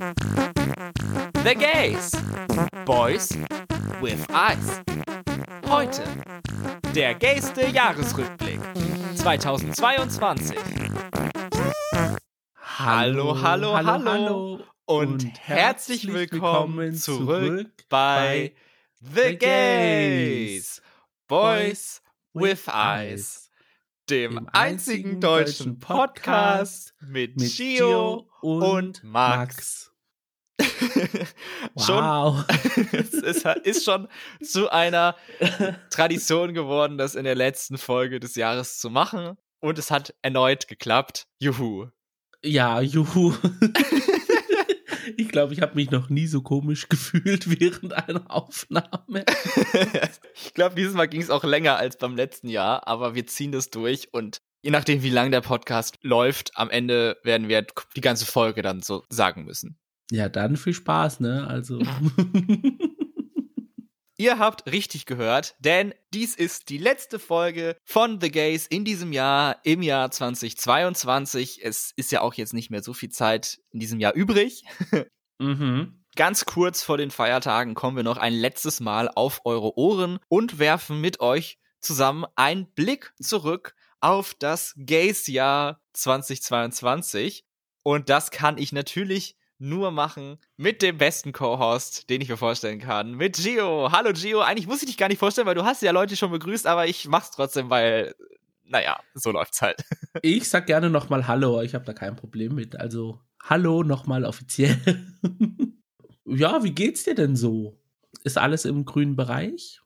The Gays. Boys with Eyes. Heute der gayste Jahresrückblick 2022. Hallo, hallo, hallo, hallo und, und herzlich willkommen zurück bei The Gays. Boys with Eyes dem einzigen deutschen Podcast mit Gio und Max. wow. es ist, ist, schon zu einer Tradition geworden, das in der letzten Folge des Jahres zu machen. Und es hat erneut geklappt. Juhu. Ja, juhu. ich glaube, ich habe mich noch nie so komisch gefühlt während einer Aufnahme. ich glaube, dieses Mal ging es auch länger als beim letzten Jahr, aber wir ziehen das durch und je nachdem, wie lang der Podcast läuft, am Ende werden wir die ganze Folge dann so sagen müssen. Ja, dann viel Spaß, ne? Also. Ihr habt richtig gehört, denn dies ist die letzte Folge von The Gays in diesem Jahr, im Jahr 2022. Es ist ja auch jetzt nicht mehr so viel Zeit in diesem Jahr übrig. mhm. Ganz kurz vor den Feiertagen kommen wir noch ein letztes Mal auf eure Ohren und werfen mit euch zusammen einen Blick zurück auf das Gays-Jahr 2022. Und das kann ich natürlich nur machen mit dem besten Co-Host, den ich mir vorstellen kann, mit Gio. Hallo Gio, eigentlich muss ich dich gar nicht vorstellen, weil du hast ja Leute schon begrüßt, aber ich mach's trotzdem, weil, naja, so läuft's halt. Ich sag gerne nochmal Hallo, ich habe da kein Problem mit. Also, Hallo nochmal offiziell. ja, wie geht's dir denn so? Ist alles im grünen Bereich?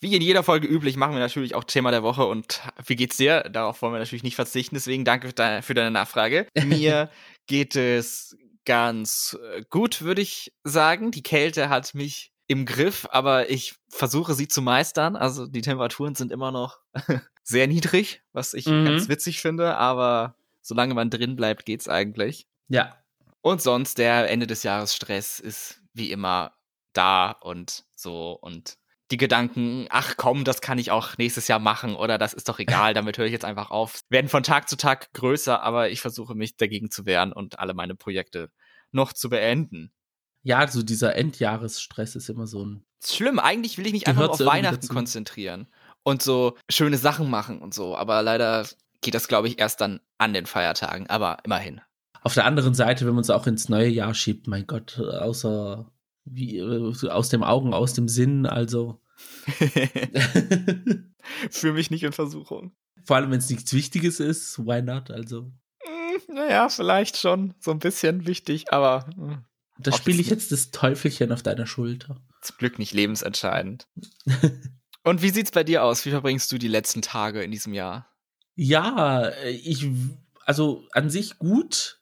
Wie in jeder Folge üblich machen wir natürlich auch Thema der Woche und wie geht's dir? Darauf wollen wir natürlich nicht verzichten, deswegen danke für deine Nachfrage. Mir geht es ganz äh, gut, würde ich sagen. Die Kälte hat mich im Griff, aber ich versuche sie zu meistern. Also die Temperaturen sind immer noch sehr niedrig, was ich mhm. ganz witzig finde, aber solange man drin bleibt, geht's eigentlich. Ja. Und sonst der Ende des Jahres Stress ist wie immer da und so und die Gedanken, ach komm, das kann ich auch nächstes Jahr machen oder das ist doch egal, damit höre ich jetzt einfach auf, werden von Tag zu Tag größer, aber ich versuche mich dagegen zu wehren und alle meine Projekte noch zu beenden. Ja, so dieser Endjahresstress ist immer so ein. Schlimm, eigentlich will ich mich einfach auf Weihnachten dazu. konzentrieren und so schöne Sachen machen und so, aber leider geht das, glaube ich, erst dann an den Feiertagen, aber immerhin. Auf der anderen Seite, wenn man es auch ins neue Jahr schiebt, mein Gott, außer wie äh, aus dem Augen, aus dem Sinn, also. Fühle mich nicht in Versuchung. Vor allem, wenn es nichts Wichtiges ist, why not? Also. Hm, naja, vielleicht schon so ein bisschen wichtig, aber. Hm, da spiele ich jetzt das Teufelchen auf deiner Schulter. Zum Glück nicht lebensentscheidend. Und wie sieht's bei dir aus? Wie verbringst du die letzten Tage in diesem Jahr? Ja, ich, also an sich gut.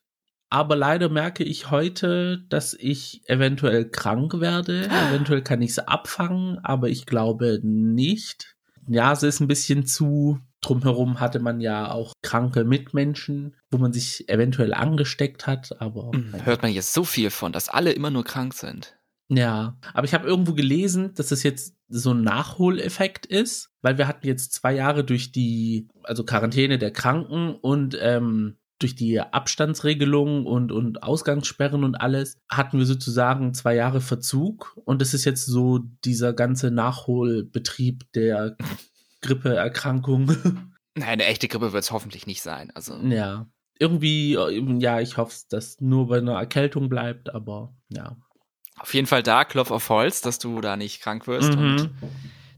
Aber leider merke ich heute, dass ich eventuell krank werde. Eventuell kann ich es abfangen, aber ich glaube nicht. Ja, es ist ein bisschen zu. Drumherum hatte man ja auch kranke Mitmenschen, wo man sich eventuell angesteckt hat, aber. Hm, hört man jetzt so viel von, dass alle immer nur krank sind. Ja, aber ich habe irgendwo gelesen, dass es jetzt so ein Nachholeffekt ist, weil wir hatten jetzt zwei Jahre durch die, also Quarantäne der Kranken und ähm, durch die Abstandsregelungen und, und Ausgangssperren und alles hatten wir sozusagen zwei Jahre Verzug und es ist jetzt so dieser ganze Nachholbetrieb der Grippeerkrankung. Nein, eine echte Grippe wird es hoffentlich nicht sein. Also. Ja. Irgendwie, ja, ich hoffe, dass nur bei einer Erkältung bleibt, aber ja. Auf jeden Fall da, Klopf auf Holz, dass du da nicht krank wirst mhm. und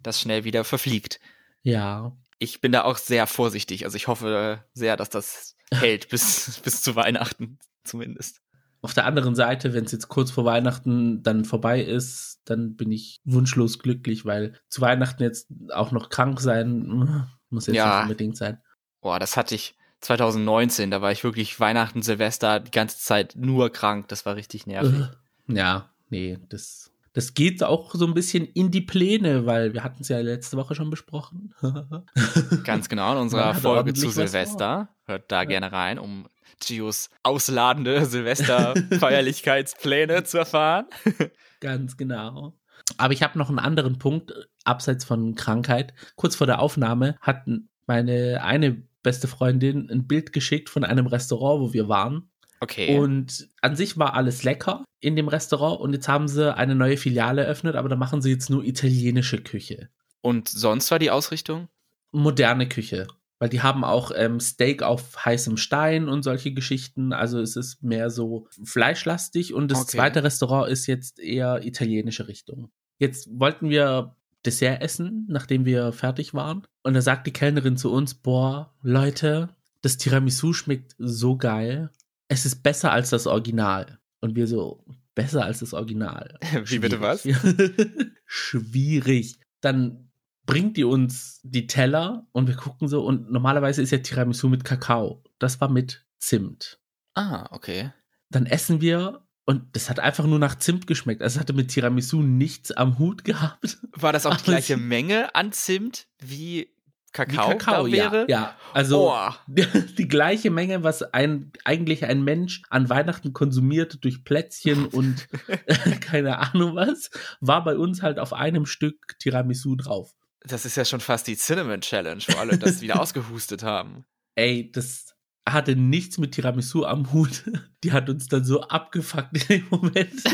das schnell wieder verfliegt. Ja. Ich bin da auch sehr vorsichtig. Also ich hoffe sehr, dass das hält bis, bis zu Weihnachten zumindest. Auf der anderen Seite, wenn es jetzt kurz vor Weihnachten dann vorbei ist, dann bin ich wunschlos glücklich, weil zu Weihnachten jetzt auch noch krank sein muss jetzt ja. nicht unbedingt sein. Boah, das hatte ich 2019, da war ich wirklich Weihnachten, Silvester die ganze Zeit nur krank, das war richtig nervig. Ja, nee, das das geht auch so ein bisschen in die Pläne, weil wir hatten es ja letzte Woche schon besprochen. Ganz genau, in unserer Folge zu Silvester. Hört da ja. gerne rein, um Gios ausladende Silvester-Feierlichkeitspläne zu erfahren. Ganz genau. Aber ich habe noch einen anderen Punkt, abseits von Krankheit. Kurz vor der Aufnahme hat meine eine beste Freundin ein Bild geschickt von einem Restaurant, wo wir waren. Okay. Und an sich war alles lecker in dem Restaurant und jetzt haben sie eine neue Filiale eröffnet, aber da machen sie jetzt nur italienische Küche. Und sonst war die Ausrichtung? Moderne Küche. Weil die haben auch ähm, Steak auf heißem Stein und solche Geschichten. Also es ist mehr so fleischlastig und das Okay. zweite Restaurant ist jetzt eher italienische Richtung. Jetzt wollten wir Dessert essen, nachdem wir fertig waren. Und da sagt die Kellnerin zu uns, boah, Leute, das Tiramisu schmeckt so geil. Es ist besser als das Original. Und wir so, besser als das Original. Wie bitte was? Schwierig. Schwierig. Dann bringt die uns die Teller und wir gucken so und normalerweise ist ja Tiramisu mit Kakao. Das war mit Zimt. Ah, okay. Dann essen wir und das hat einfach nur nach Zimt geschmeckt. Also es hatte mit Tiramisu nichts am Hut gehabt. War das auch die gleiche Menge an Zimt wie Kakao, Wie Kakao da ja. wäre? Ja, also Oh, die gleiche Menge, was ein eigentlich ein Mensch an Weihnachten konsumiert durch Plätzchen und keine Ahnung was, war bei uns halt auf einem Stück Tiramisu drauf. das ist ja schon fast die Cinnamon Challenge, wo alle das wieder ausgehustet haben. Ey, das hatte nichts mit Tiramisu am Hut. Die hat uns dann so abgefuckt in dem Moment.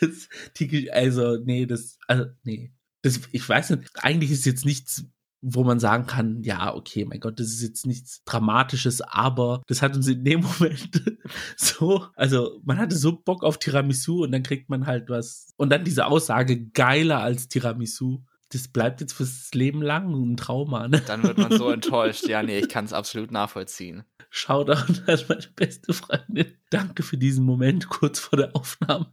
Das, die, also, nee, das, also, nee. Das, ich weiß nicht, eigentlich ist jetzt nichts, wo man sagen kann, ja, okay, mein Gott, das ist jetzt nichts Dramatisches, aber das hat uns in dem Moment so, also man hatte so Bock auf Tiramisu und dann kriegt man halt was. Und dann diese Aussage, geiler als Tiramisu. Das bleibt jetzt fürs Leben lang ein Trauma, ne? Dann wird man so enttäuscht. Ja, nee, ich kann es absolut nachvollziehen. Shoutout an meine beste Freundin. Danke für diesen Moment kurz vor der Aufnahme.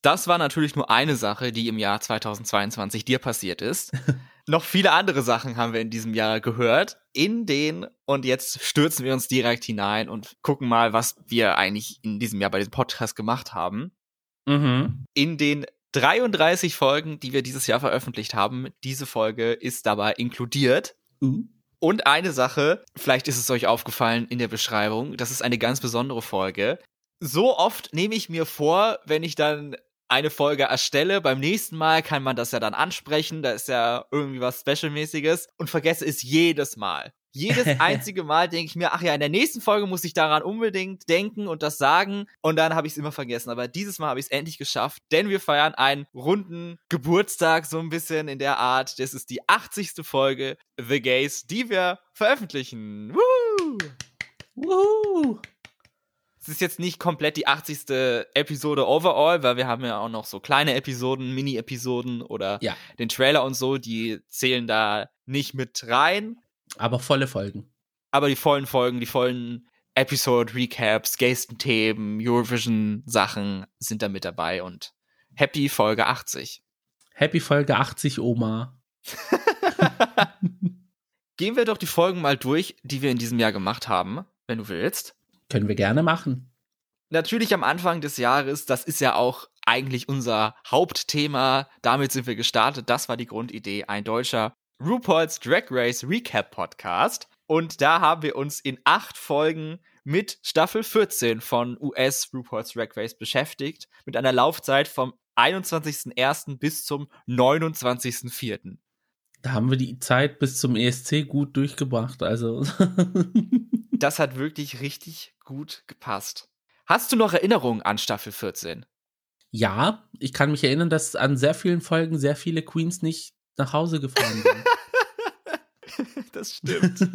Das war natürlich nur eine Sache, die im Jahr 2022 dir passiert ist. Noch viele andere Sachen haben wir in diesem Jahr gehört. In den, und jetzt stürzen wir uns direkt hinein und gucken mal, was wir eigentlich in diesem Jahr bei diesem Podcast gemacht haben. Mhm. In den 33 Folgen, die wir dieses Jahr veröffentlicht haben, diese Folge ist dabei inkludiert. Uh. Und eine Sache, vielleicht ist es euch aufgefallen in der Beschreibung, das ist eine ganz besondere Folge. So oft nehme ich mir vor, wenn ich dann eine Folge erstelle, beim nächsten Mal kann man das ja dann ansprechen, da ist ja irgendwie was Specialmäßiges und vergesse es jedes Mal. Jedes einzige Mal denke ich mir, ach ja, in der nächsten Folge muss ich daran unbedingt denken und das sagen und dann habe ich es immer vergessen. Aber dieses Mal habe ich es endlich geschafft, denn wir feiern einen runden Geburtstag so ein bisschen in der Art. Das ist die 80. Folge The Gays, die wir veröffentlichen. Woo! Woohoo. Es ist jetzt nicht komplett die 80. Episode overall, weil wir haben ja auch noch so kleine Episoden, Mini-Episoden oder Ja, den Trailer und so, die zählen da nicht mit rein. aber volle Folgen. Aber die vollen Folgen, die vollen Episode-Recaps, Gestenthemen, Eurovision-Sachen sind da mit dabei und Happy Folge 80. Happy Folge 80, Oma. Gehen wir doch die Folgen mal durch, die wir in diesem Jahr gemacht haben, wenn du willst. Können wir gerne machen. Natürlich am Anfang des Jahres, das ist ja auch eigentlich unser Hauptthema. Damit sind wir gestartet. Das war die Grundidee. Ein deutscher RuPaul's Drag Race Recap Podcast. Und da haben wir uns in acht Folgen mit Staffel 14 von US RuPaul's Drag Race beschäftigt. Mit einer Laufzeit vom 21.01. bis zum 29.04. Da haben wir die Zeit bis zum ESC gut durchgebracht. Also, Das hat wirklich richtig gut gepasst. Hast du noch Erinnerungen an Staffel 14? ja, ich kann mich erinnern, dass an sehr vielen Folgen sehr viele Queens nicht nach Hause gefahren sind. Das stimmt.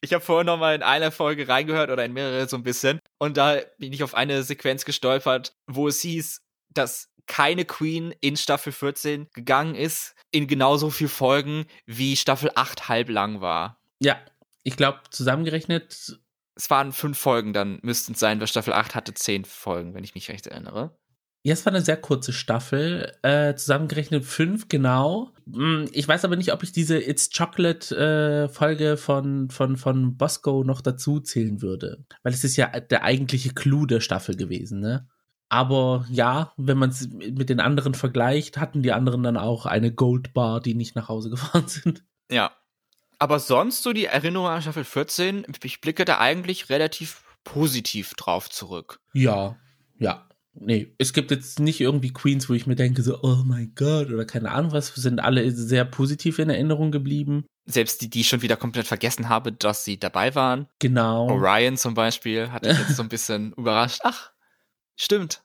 Ich habe vorhin noch mal in einer Folge reingehört oder in mehrere so ein bisschen und da bin ich auf eine Sequenz gestolpert, wo es hieß, dass keine Queen in Staffel 14 gegangen ist in genauso viel Folgen wie Staffel 8 halb lang war. ja, ich glaube, zusammengerechnet, Es waren fünf Folgen, dann müssten es sein, weil Staffel 8 hatte zehn Folgen, wenn ich mich recht erinnere. ja, es war eine sehr kurze Staffel. Äh, zusammengerechnet fünf, genau. Hm, Ich weiß aber nicht, ob ich diese It's Chocolate äh, Folge von, von, von Bosco noch dazu zählen würde. Weil es ist ja der eigentliche Clou der Staffel gewesen, ne? Aber ja, wenn man es mit den anderen vergleicht, hatten die anderen dann auch eine Gold Bar, die nicht nach Hause gefahren sind. Ja. Aber sonst so die Erinnerung an Staffel 14, ich blicke da eigentlich relativ positiv drauf zurück. Ja, ja. Nee, es gibt jetzt nicht irgendwie Queens, wo ich mir denke, so, oh mein Gott, oder keine Ahnung was, sind alle sehr positiv in Erinnerung geblieben. selbst die, die ich schon wieder komplett vergessen habe, dass sie dabei waren. Genau. Orion zum Beispiel hat mich jetzt so ein bisschen überrascht. Ach, stimmt.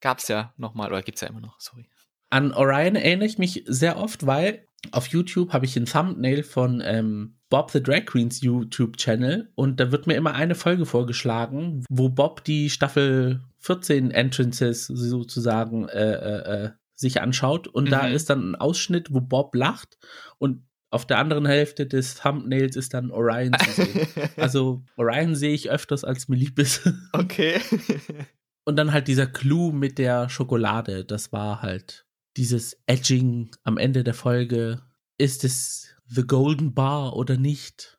Gab's ja nochmal, oder gibt's ja immer noch, sorry. An Orion erinnere ich mich sehr oft, weil auf YouTube habe ich ein Thumbnail von ähm, Bob the Drag Queens YouTube-Channel und da wird mir immer eine Folge vorgeschlagen, wo Bob die Staffel 14 Entrances sozusagen äh, äh, äh, sich anschaut und mhm. da ist dann ein Ausschnitt, wo Bob lacht und auf der anderen Hälfte des Thumbnails ist dann Orion zu sehen. also Orion sehe ich öfters, als mir lieb ist. Okay. und dann halt dieser Clou mit der Schokolade, das war halt dieses Edging am Ende der Folge. Ist es The Golden Bar oder nicht?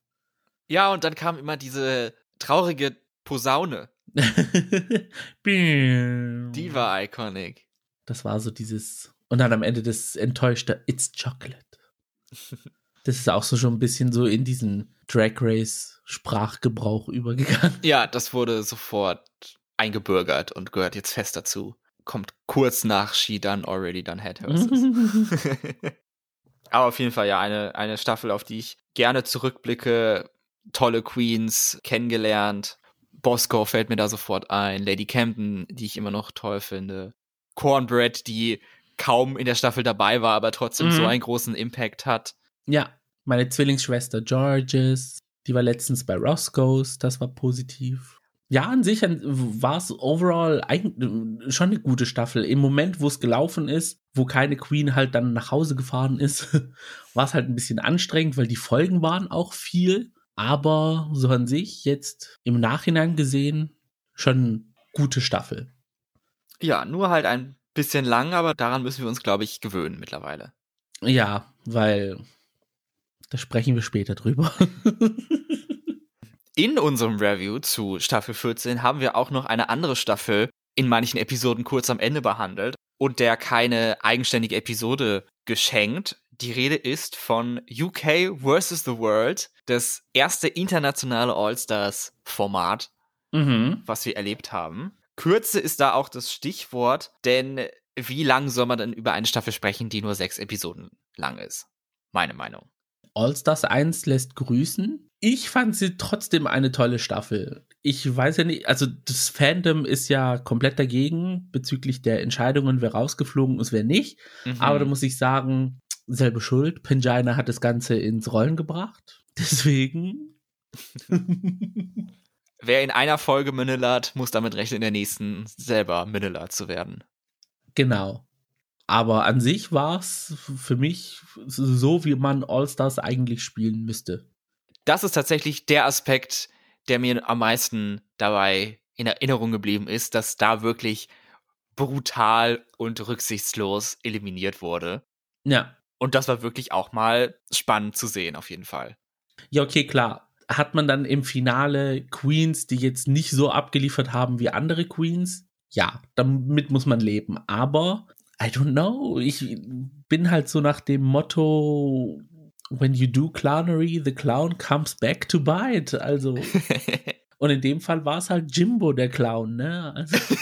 Ja, und dann kam immer diese traurige Posaune. Die war iconic. Das war so dieses. Und dann am Ende das enttäuschte It's Chocolate. Das ist auch so schon ein bisschen so in diesen Drag Race Sprachgebrauch übergegangen. Ja, das wurde sofort eingebürgert und gehört jetzt fest dazu. Kommt kurz nach She Done Already Done Had Horses. Aber auf jeden Fall ja eine, eine Staffel, auf die ich gerne zurückblicke. Tolle Queens kennengelernt. Bosco fällt mir da sofort ein. Lady Camden, die ich immer noch toll finde. Cornbread, die kaum in der Staffel dabei war, aber trotzdem mhm. so einen großen Impact hat. Ja, meine Zwillingsschwester Georges, die war letztens bei Roscoe's, das war positiv. Ja, an sich war es overall eigentlich schon eine gute Staffel. Im Moment, wo es gelaufen ist, wo keine Queen halt dann nach Hause gefahren ist, war es halt ein bisschen anstrengend, weil die Folgen waren auch viel. Aber so an sich jetzt im Nachhinein gesehen schon gute Staffel. Ja, nur halt ein bisschen lang, aber daran müssen wir uns, glaube ich, gewöhnen mittlerweile. Ja, weil da sprechen wir später drüber. In unserem Review zu Staffel 14 haben wir auch noch eine andere Staffel in manchen Episoden kurz am Ende behandelt und der keine eigenständige Episode geschenkt. Die Rede ist von UK vs. The World, das erste internationale All-Stars-Format, mhm. was wir erlebt haben. Kürze ist da auch das Stichwort, denn wie lang soll man denn über eine Staffel sprechen, die nur sechs Episoden lang ist? Meine Meinung. All-Stars 1 lässt grüßen. Ich fand sie trotzdem eine tolle Staffel. Ich weiß ja nicht, also das Fandom ist ja komplett dagegen bezüglich der Entscheidungen, wer rausgeflogen ist, wer nicht. Mhm. Aber da muss ich sagen, selbe Schuld. Pangina hat das Ganze ins Rollen gebracht. Deswegen. wer in einer Folge Manillard, muss damit rechnen, in der nächsten selber Manillard zu werden. Genau. Aber an sich war es für mich so, wie man All-Stars eigentlich spielen müsste. Das ist tatsächlich der Aspekt, der mir am meisten dabei in Erinnerung geblieben ist, dass da wirklich brutal und rücksichtslos eliminiert wurde. Ja. Und das war wirklich auch mal spannend zu sehen, auf jeden Fall. Ja, okay, klar. Hat man dann im Finale Queens, die jetzt nicht so abgeliefert haben wie andere Queens? Ja, damit muss man leben. Aber I don't know. Ich bin halt so nach dem Motto, when you do clownery, the clown comes back to bite. Also. und in dem Fall war es halt Jimbo, der Clown, ne? Also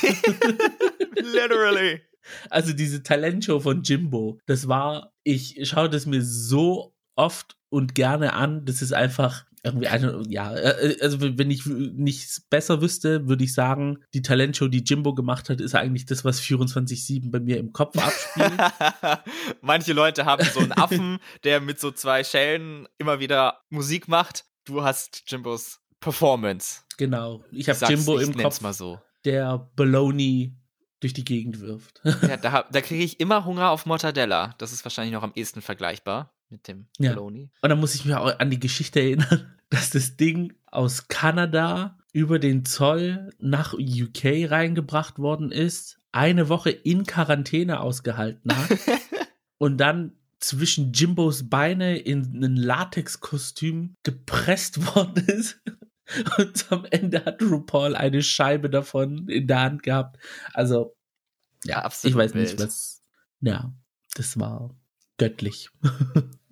Literally. Also diese Talentshow von Jimbo, das war, ich schaue das mir so oft und gerne an. Das ist einfach irgendwie eine, ja, äh, äh, also wenn ich nichts besser wüsste, würde ich sagen, die Talentshow, die Jimbo gemacht hat, ist eigentlich das, was 24-7 bei mir im Kopf abspielt. Manche Leute haben so einen Affen, der mit so zwei Schellen immer wieder Musik macht. Du hast Jimbos Performance. Genau. Ich habe Jimbo im Kopf, so. der Baloney durch die Gegend wirft. ja, da, da kriege ich immer Hunger auf Mortadella. Das ist wahrscheinlich noch am ehesten vergleichbar mit dem ja. Baloney. Und dann muss ich mich auch an die Geschichte erinnern, dass das Ding aus Kanada über den Zoll nach UK reingebracht worden ist, eine Woche in Quarantäne ausgehalten hat und dann zwischen Jimbos Beine in ein Latexkostüm gepresst worden ist. Und am Ende hat RuPaul eine Scheibe davon in der Hand gehabt. Also, ja, absolut. Ich weiß wild. nicht, was. Ja, das war göttlich.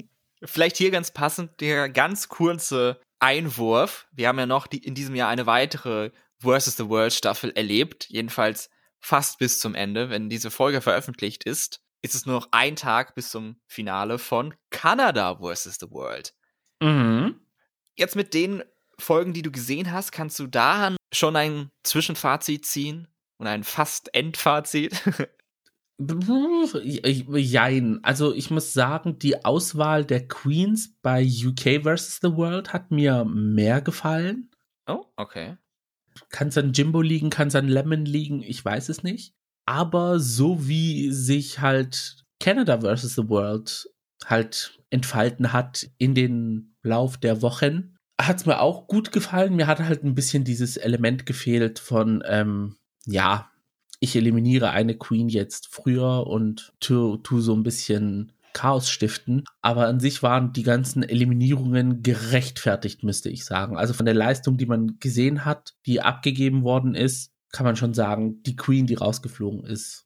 Vielleicht hier ganz passend der ganz kurze Einwurf. Wir haben ja noch die, in diesem Jahr eine weitere Versus the World Staffel erlebt, jedenfalls fast bis zum Ende. Wenn diese Folge veröffentlicht ist, ist es nur noch ein Tag bis zum Finale von Kanada Versus the World. Mhm. Jetzt mit den Folgen, die du gesehen hast, kannst du da schon ein Zwischenfazit ziehen und ein fast Endfazit? Jein. Also ich muss sagen, die Auswahl der Queens bei UK vs. The World hat mir mehr gefallen. Oh, okay. Kann es an Jimbo liegen, kann es an Lemon liegen, ich weiß es nicht. Aber so wie sich halt Canada vs. The World halt entfalten hat in den Lauf der Wochen, hat es mir auch gut gefallen. Mir hat halt ein bisschen dieses Element gefehlt von, ähm, ja, ich eliminiere eine Queen jetzt früher und tu, tu so ein bisschen Chaos stiften. Aber an sich waren die ganzen Eliminierungen gerechtfertigt, müsste ich sagen. Also von der Leistung, die man gesehen hat, die abgegeben worden ist, kann man schon sagen, die Queen, die rausgeflogen ist.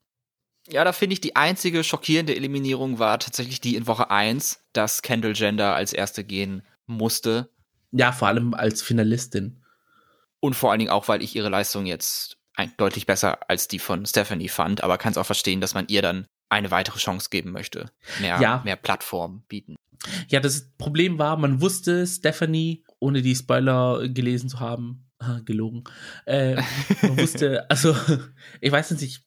Ja, da finde ich, die einzige schockierende Eliminierung war tatsächlich die in Woche 1, dass Kendall Gender als erste gehen musste. Ja, vor allem als Finalistin. Und vor allen Dingen auch, weil ich ihre Leistung jetzt deutlich besser als die von Stephanie fand, aber kann es auch verstehen, dass man ihr dann eine weitere Chance geben möchte. Mehr, ja. mehr Plattform bieten. Ja, das Problem war, man wusste, Stephanie, ohne die Spoiler gelesen zu haben, gelogen, äh, man wusste, also, ich weiß nicht,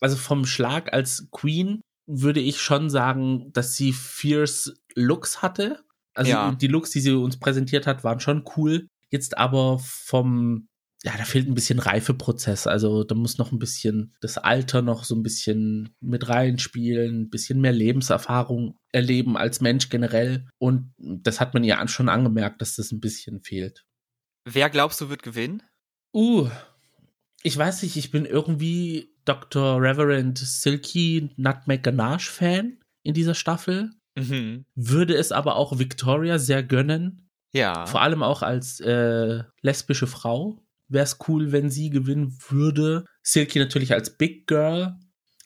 also vom Schlag als Queen würde ich schon sagen, dass sie fierce Looks hatte. Also ja. die Looks, die sie uns präsentiert hat, waren schon cool. Jetzt aber vom ja, da fehlt ein bisschen Reifeprozess. Also da muss noch ein bisschen das Alter noch so ein bisschen mit reinspielen, ein bisschen mehr Lebenserfahrung erleben als Mensch generell. Und das hat man ja schon angemerkt, dass das ein bisschen fehlt. Wer glaubst du wird gewinnen? Uh, ich weiß nicht, ich bin irgendwie Dr. Reverend Silky Nutmeg Ganache Fan in dieser Staffel. Mhm. Würde es aber auch Victoria sehr gönnen. Ja. Vor allem auch als äh, lesbische Frau wäre es cool, wenn sie gewinnen würde. Silky natürlich als Big Girl.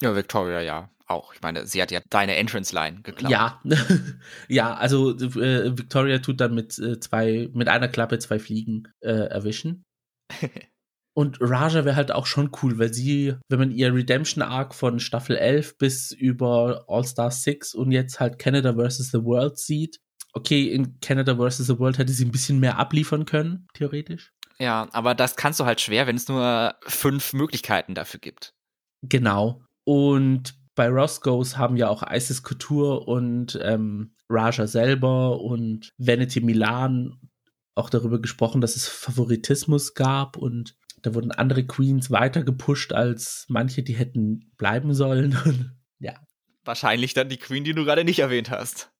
Ja, Victoria ja auch. Ich meine, sie hat ja deine Entrance-Line geklaut. Ja, ja, also äh, Victoria tut dann mit äh, zwei, mit einer Klappe zwei Fliegen äh, erwischen. Und Raja wäre halt auch schon cool, weil sie, wenn man ihr Redemption Arc von Staffel 11 bis über All-Star 6 und jetzt halt Canada vs. The World sieht, okay, in Canada vs. The World hätte sie ein bisschen mehr abliefern können, theoretisch. Ja, aber das kannst du halt schwer, wenn es nur fünf Möglichkeiten dafür gibt. Genau. Und bei Roscoe's haben ja auch Isis Couture und ähm, Raja selber und Vanity Milan auch darüber gesprochen, dass es Favoritismus gab und da wurden andere Queens weiter gepusht als manche, die hätten bleiben sollen. ja. Wahrscheinlich dann die Queen, die du gerade nicht erwähnt hast.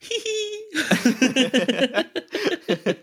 Hihi.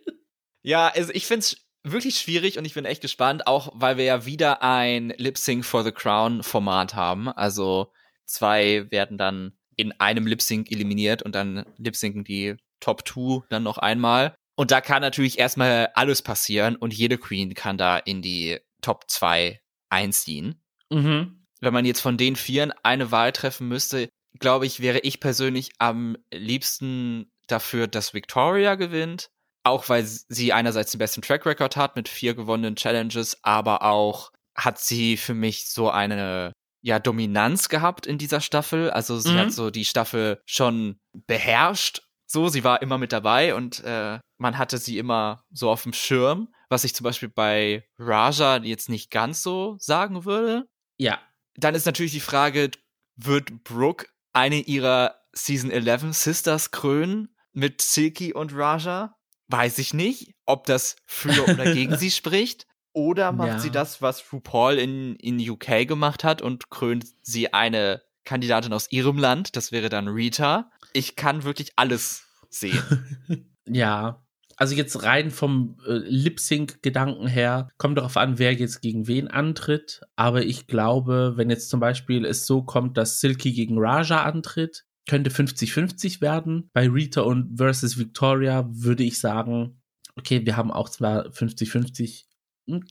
ja, also ich finde es wirklich schwierig und ich bin echt gespannt, auch weil wir ja wieder ein Lip Sync for the Crown Format haben. Also zwei werden dann in einem Lip Sync eliminiert und dann lip synken die Top 2 dann noch einmal. Und da kann natürlich erstmal alles passieren und jede Queen kann da in die Top 2 einziehen. Mhm. Wenn man jetzt von den Vieren eine Wahl treffen müsste, glaube ich, wäre ich persönlich am liebsten dafür, dass Victoria gewinnt auch weil sie einerseits den besten Track Record hat mit vier gewonnenen Challenges, aber auch hat sie für mich so eine ja Dominanz gehabt in dieser Staffel. Also sie mhm. hat so die Staffel schon beherrscht. So, sie war immer mit dabei und äh, man hatte sie immer so auf dem Schirm, was ich zum Beispiel bei Raja jetzt nicht ganz so sagen würde. Ja. Dann ist natürlich die Frage, wird Brooke eine ihrer Season 11 Sisters krönen mit Silky und Raja? Weiß ich nicht, ob das für oder gegen sie spricht. Oder macht ja. sie das, was RuPaul in, in UK gemacht hat und krönt sie eine Kandidatin aus ihrem Land? Das wäre dann Rita. Ich kann wirklich alles sehen. ja. Also jetzt rein vom äh, Lip-Sync-Gedanken her, kommt darauf an, wer jetzt gegen wen antritt. Aber ich glaube, wenn jetzt zum Beispiel es so kommt, dass Silky gegen Raja antritt, könnte 50-50 werden. Bei Rita und versus Victoria würde ich sagen, okay, wir haben auch zwar 50-50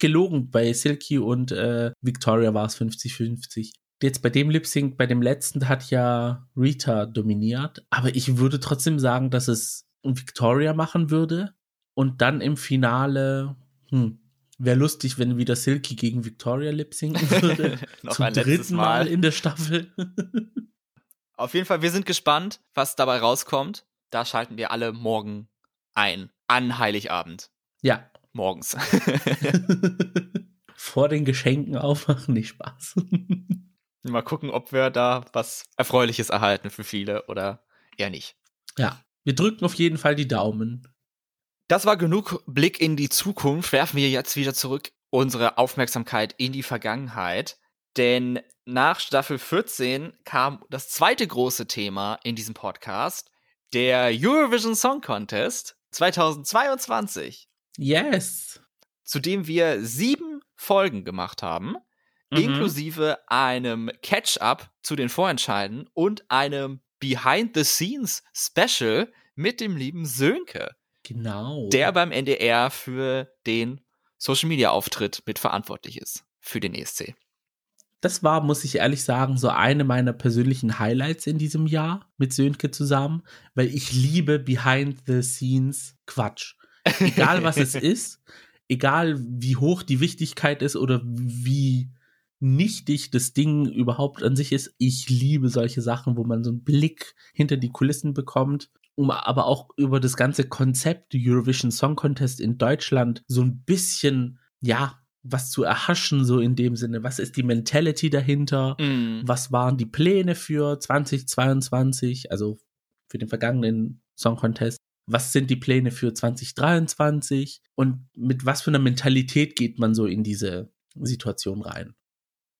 gelogen. Bei Silky und äh, Victoria war es 50-50. Jetzt bei dem Lip Sync, bei dem letzten hat ja Rita dominiert, aber ich würde trotzdem sagen, dass es Victoria machen würde und dann im Finale, hm, wäre lustig, wenn wieder Silky gegen Victoria lip sinken würde. Zum dritten Mal. Mal in der Staffel. Auf jeden Fall, wir sind gespannt, was dabei rauskommt. Da schalten wir alle morgen ein an Heiligabend. Ja. Morgens. Vor den Geschenken aufmachen, nicht Spaß. Mal gucken, ob wir da was Erfreuliches erhalten für viele oder eher nicht. Ja, wir drücken auf jeden Fall die Daumen. Das war genug Blick in die Zukunft. Werfen wir jetzt wieder zurück unsere Aufmerksamkeit in die Vergangenheit. Denn nach Staffel 14 kam das zweite große Thema in diesem Podcast, der Eurovision Song Contest 2022. Yes. Zu dem wir sieben Folgen gemacht haben, mhm. inklusive einem Catch-up zu den Vorentscheiden und einem Behind-the-Scenes-Special mit dem lieben Sönke. Genau. Der beim NDR für den Social-Media-Auftritt mitverantwortlich ist. Für den ESC. Das war, muss ich ehrlich sagen, so eine meiner persönlichen Highlights in diesem Jahr mit Sönke zusammen, weil ich liebe Behind-the-Scenes-Quatsch. Egal was es ist, egal wie hoch die Wichtigkeit ist oder wie nichtig das Ding überhaupt an sich ist. Ich liebe solche Sachen, wo man so einen Blick hinter die Kulissen bekommt, um aber auch über das ganze Konzept Eurovision Song Contest in Deutschland so ein bisschen, ja, was zu erhaschen, so in dem Sinne. Was ist die Mentality dahinter? Mm. Was waren die Pläne für 2022, also für den vergangenen Song Contest? Was sind die Pläne für 2023? Und mit was für einer Mentalität geht man so in diese Situation rein?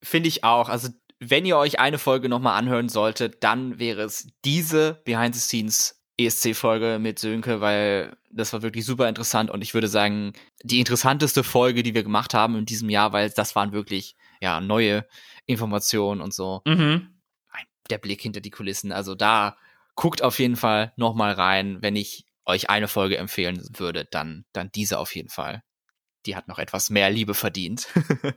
Finde ich auch. Also, wenn ihr euch eine Folge nochmal anhören solltet, dann wäre es diese Behind the Scenes ESC-Folge mit Sönke, weil das war wirklich super interessant und ich würde sagen, die interessanteste Folge, die wir gemacht haben in diesem Jahr, weil das waren wirklich, ja, neue Informationen und so. Mhm. Der Blick hinter die Kulissen. Also da guckt auf jeden Fall nochmal rein. Wenn ich euch eine Folge empfehlen würde, dann, dann diese auf jeden Fall. Die hat noch etwas mehr Liebe verdient.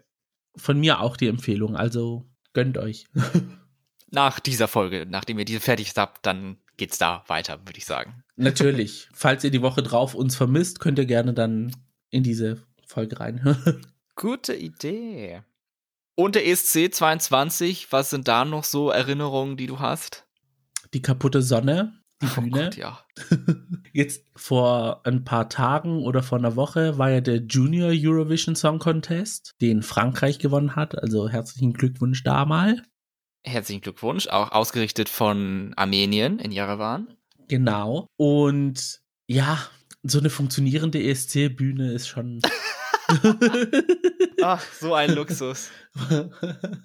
Von mir auch die Empfehlung, also gönnt euch. Nach dieser Folge, nachdem ihr diese fertig habt, dann geht's da weiter, würde ich sagen. Natürlich. Falls ihr die Woche drauf uns vermisst, könnt ihr gerne dann in diese Folge reinhören. Gute Idee. Und der ESC 22, was sind da noch so Erinnerungen, die du hast? Die kaputte Sonne, die oh Bühne. Gott, ja. Jetzt vor ein paar Tagen oder vor einer Woche war ja der Junior Eurovision Song Contest, den Frankreich gewonnen hat. Also herzlichen Glückwunsch da mal. Herzlichen Glückwunsch, auch ausgerichtet von Armenien in Yerevan. Genau. Und ja, so eine funktionierende ESC-Bühne ist schon. Ach, so ein Luxus.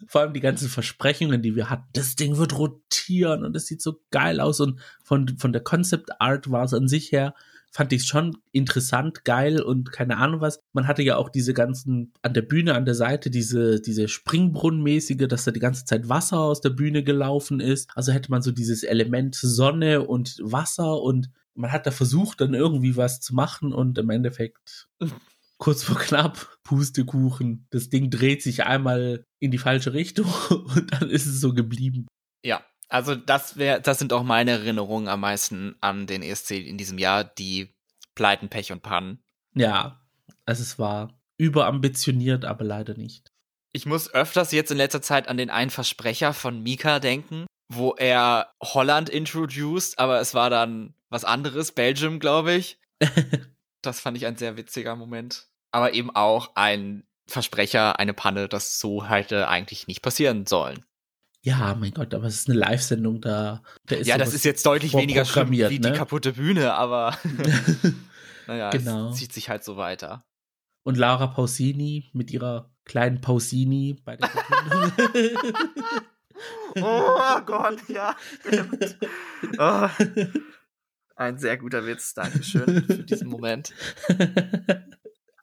Vor allem die ganzen Versprechungen, die wir hatten. Das Ding wird rotieren und es sieht so geil aus. Und von, von der Concept Art war es an sich her fand ich schon interessant, geil und keine Ahnung was. Man hatte ja auch diese ganzen, an der Bühne, an der Seite, diese, diese Springbrunnenmäßige, dass da die ganze Zeit Wasser aus der Bühne gelaufen ist. Also hätte man so dieses Element Sonne und Wasser und man hat da versucht, dann irgendwie was zu machen und im Endeffekt kurz vor knapp, Pustekuchen. Das Ding dreht sich einmal in die falsche Richtung und dann ist es so geblieben. Ja, also das wäre, das sind auch meine Erinnerungen am meisten an den ESC in diesem Jahr, die Pleiten, Pech und Pannen. Ja, also es war überambitioniert, aber leider nicht. Ich muss öfters jetzt in letzter Zeit an den einen Versprecher von Mika denken, wo er Holland introduced, aber es war dann was anderes, Belgium, glaube ich. das fand ich ein sehr witziger Moment. Aber eben auch ein Versprecher, eine Panne, das so hätte eigentlich nicht passieren sollen. Ja, mein Gott, aber es ist eine Live-Sendung da. da ist ja, das ist jetzt deutlich weniger schlimm wie ne? die kaputte Bühne, aber naja, genau. es zieht sich halt so weiter. Und Laura Pausini mit ihrer kleinen Pausini bei der Oh Gott, ja. Oh. Ein sehr guter Witz, Dankeschön für diesen Moment.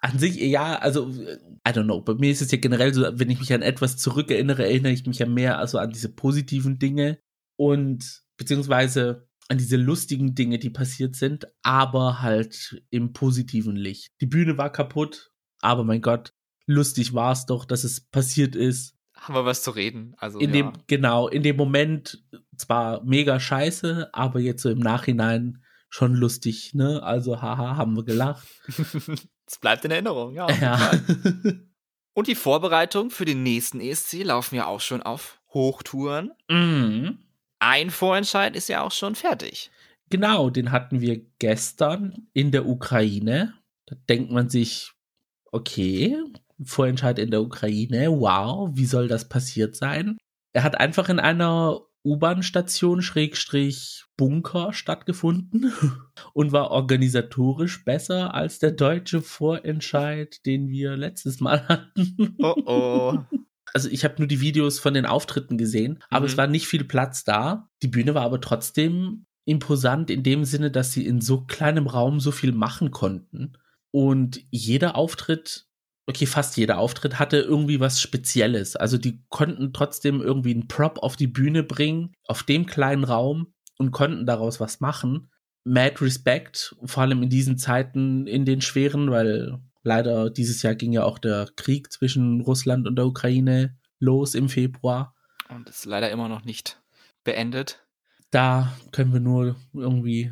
An sich, ja, also, I don't know. Bei mir ist es ja generell so, wenn ich mich an etwas zurückerinnere, erinnere ich mich ja mehr also an diese positiven Dinge und beziehungsweise an diese lustigen Dinge, die passiert sind, aber halt im positiven Licht. Die Bühne war kaputt, aber mein Gott, lustig war es doch, dass es passiert ist. Haben wir was zu reden? Also in ja. dem genau in dem Moment zwar mega scheiße, aber jetzt so im Nachhinein schon lustig, ne? Also haha, haben wir gelacht. Es bleibt in Erinnerung, ja. ja. Und die Vorbereitungen für den nächsten ESC laufen ja auch schon auf Hochtouren. Mhm. Ein Vorentscheid ist ja auch schon fertig. Genau, den hatten wir gestern in der Ukraine. Da denkt man sich, okay, Vorentscheid in der Ukraine, wow, wie soll das passiert sein? Er hat einfach in einer U-Bahn-Station Schrägstrich Bunker stattgefunden und war organisatorisch besser als der deutsche Vorentscheid, den wir letztes Mal hatten. Oh oh. Also ich habe nur die Videos von den Auftritten gesehen, aber Mhm. es war nicht viel Platz da. Die Bühne war aber trotzdem imposant in dem Sinne, dass sie in so kleinem Raum so viel machen konnten. Und jeder Auftritt, okay, fast jeder Auftritt hatte irgendwie was Spezielles. Also die konnten trotzdem irgendwie einen Prop auf die Bühne bringen, auf dem kleinen Raum und konnten daraus was machen. Mad Respect, vor allem in diesen Zeiten, in den schweren, weil leider dieses Jahr ging ja auch der Krieg zwischen Russland und der Ukraine los im Februar. Und ist leider immer noch nicht beendet. Da können wir nur irgendwie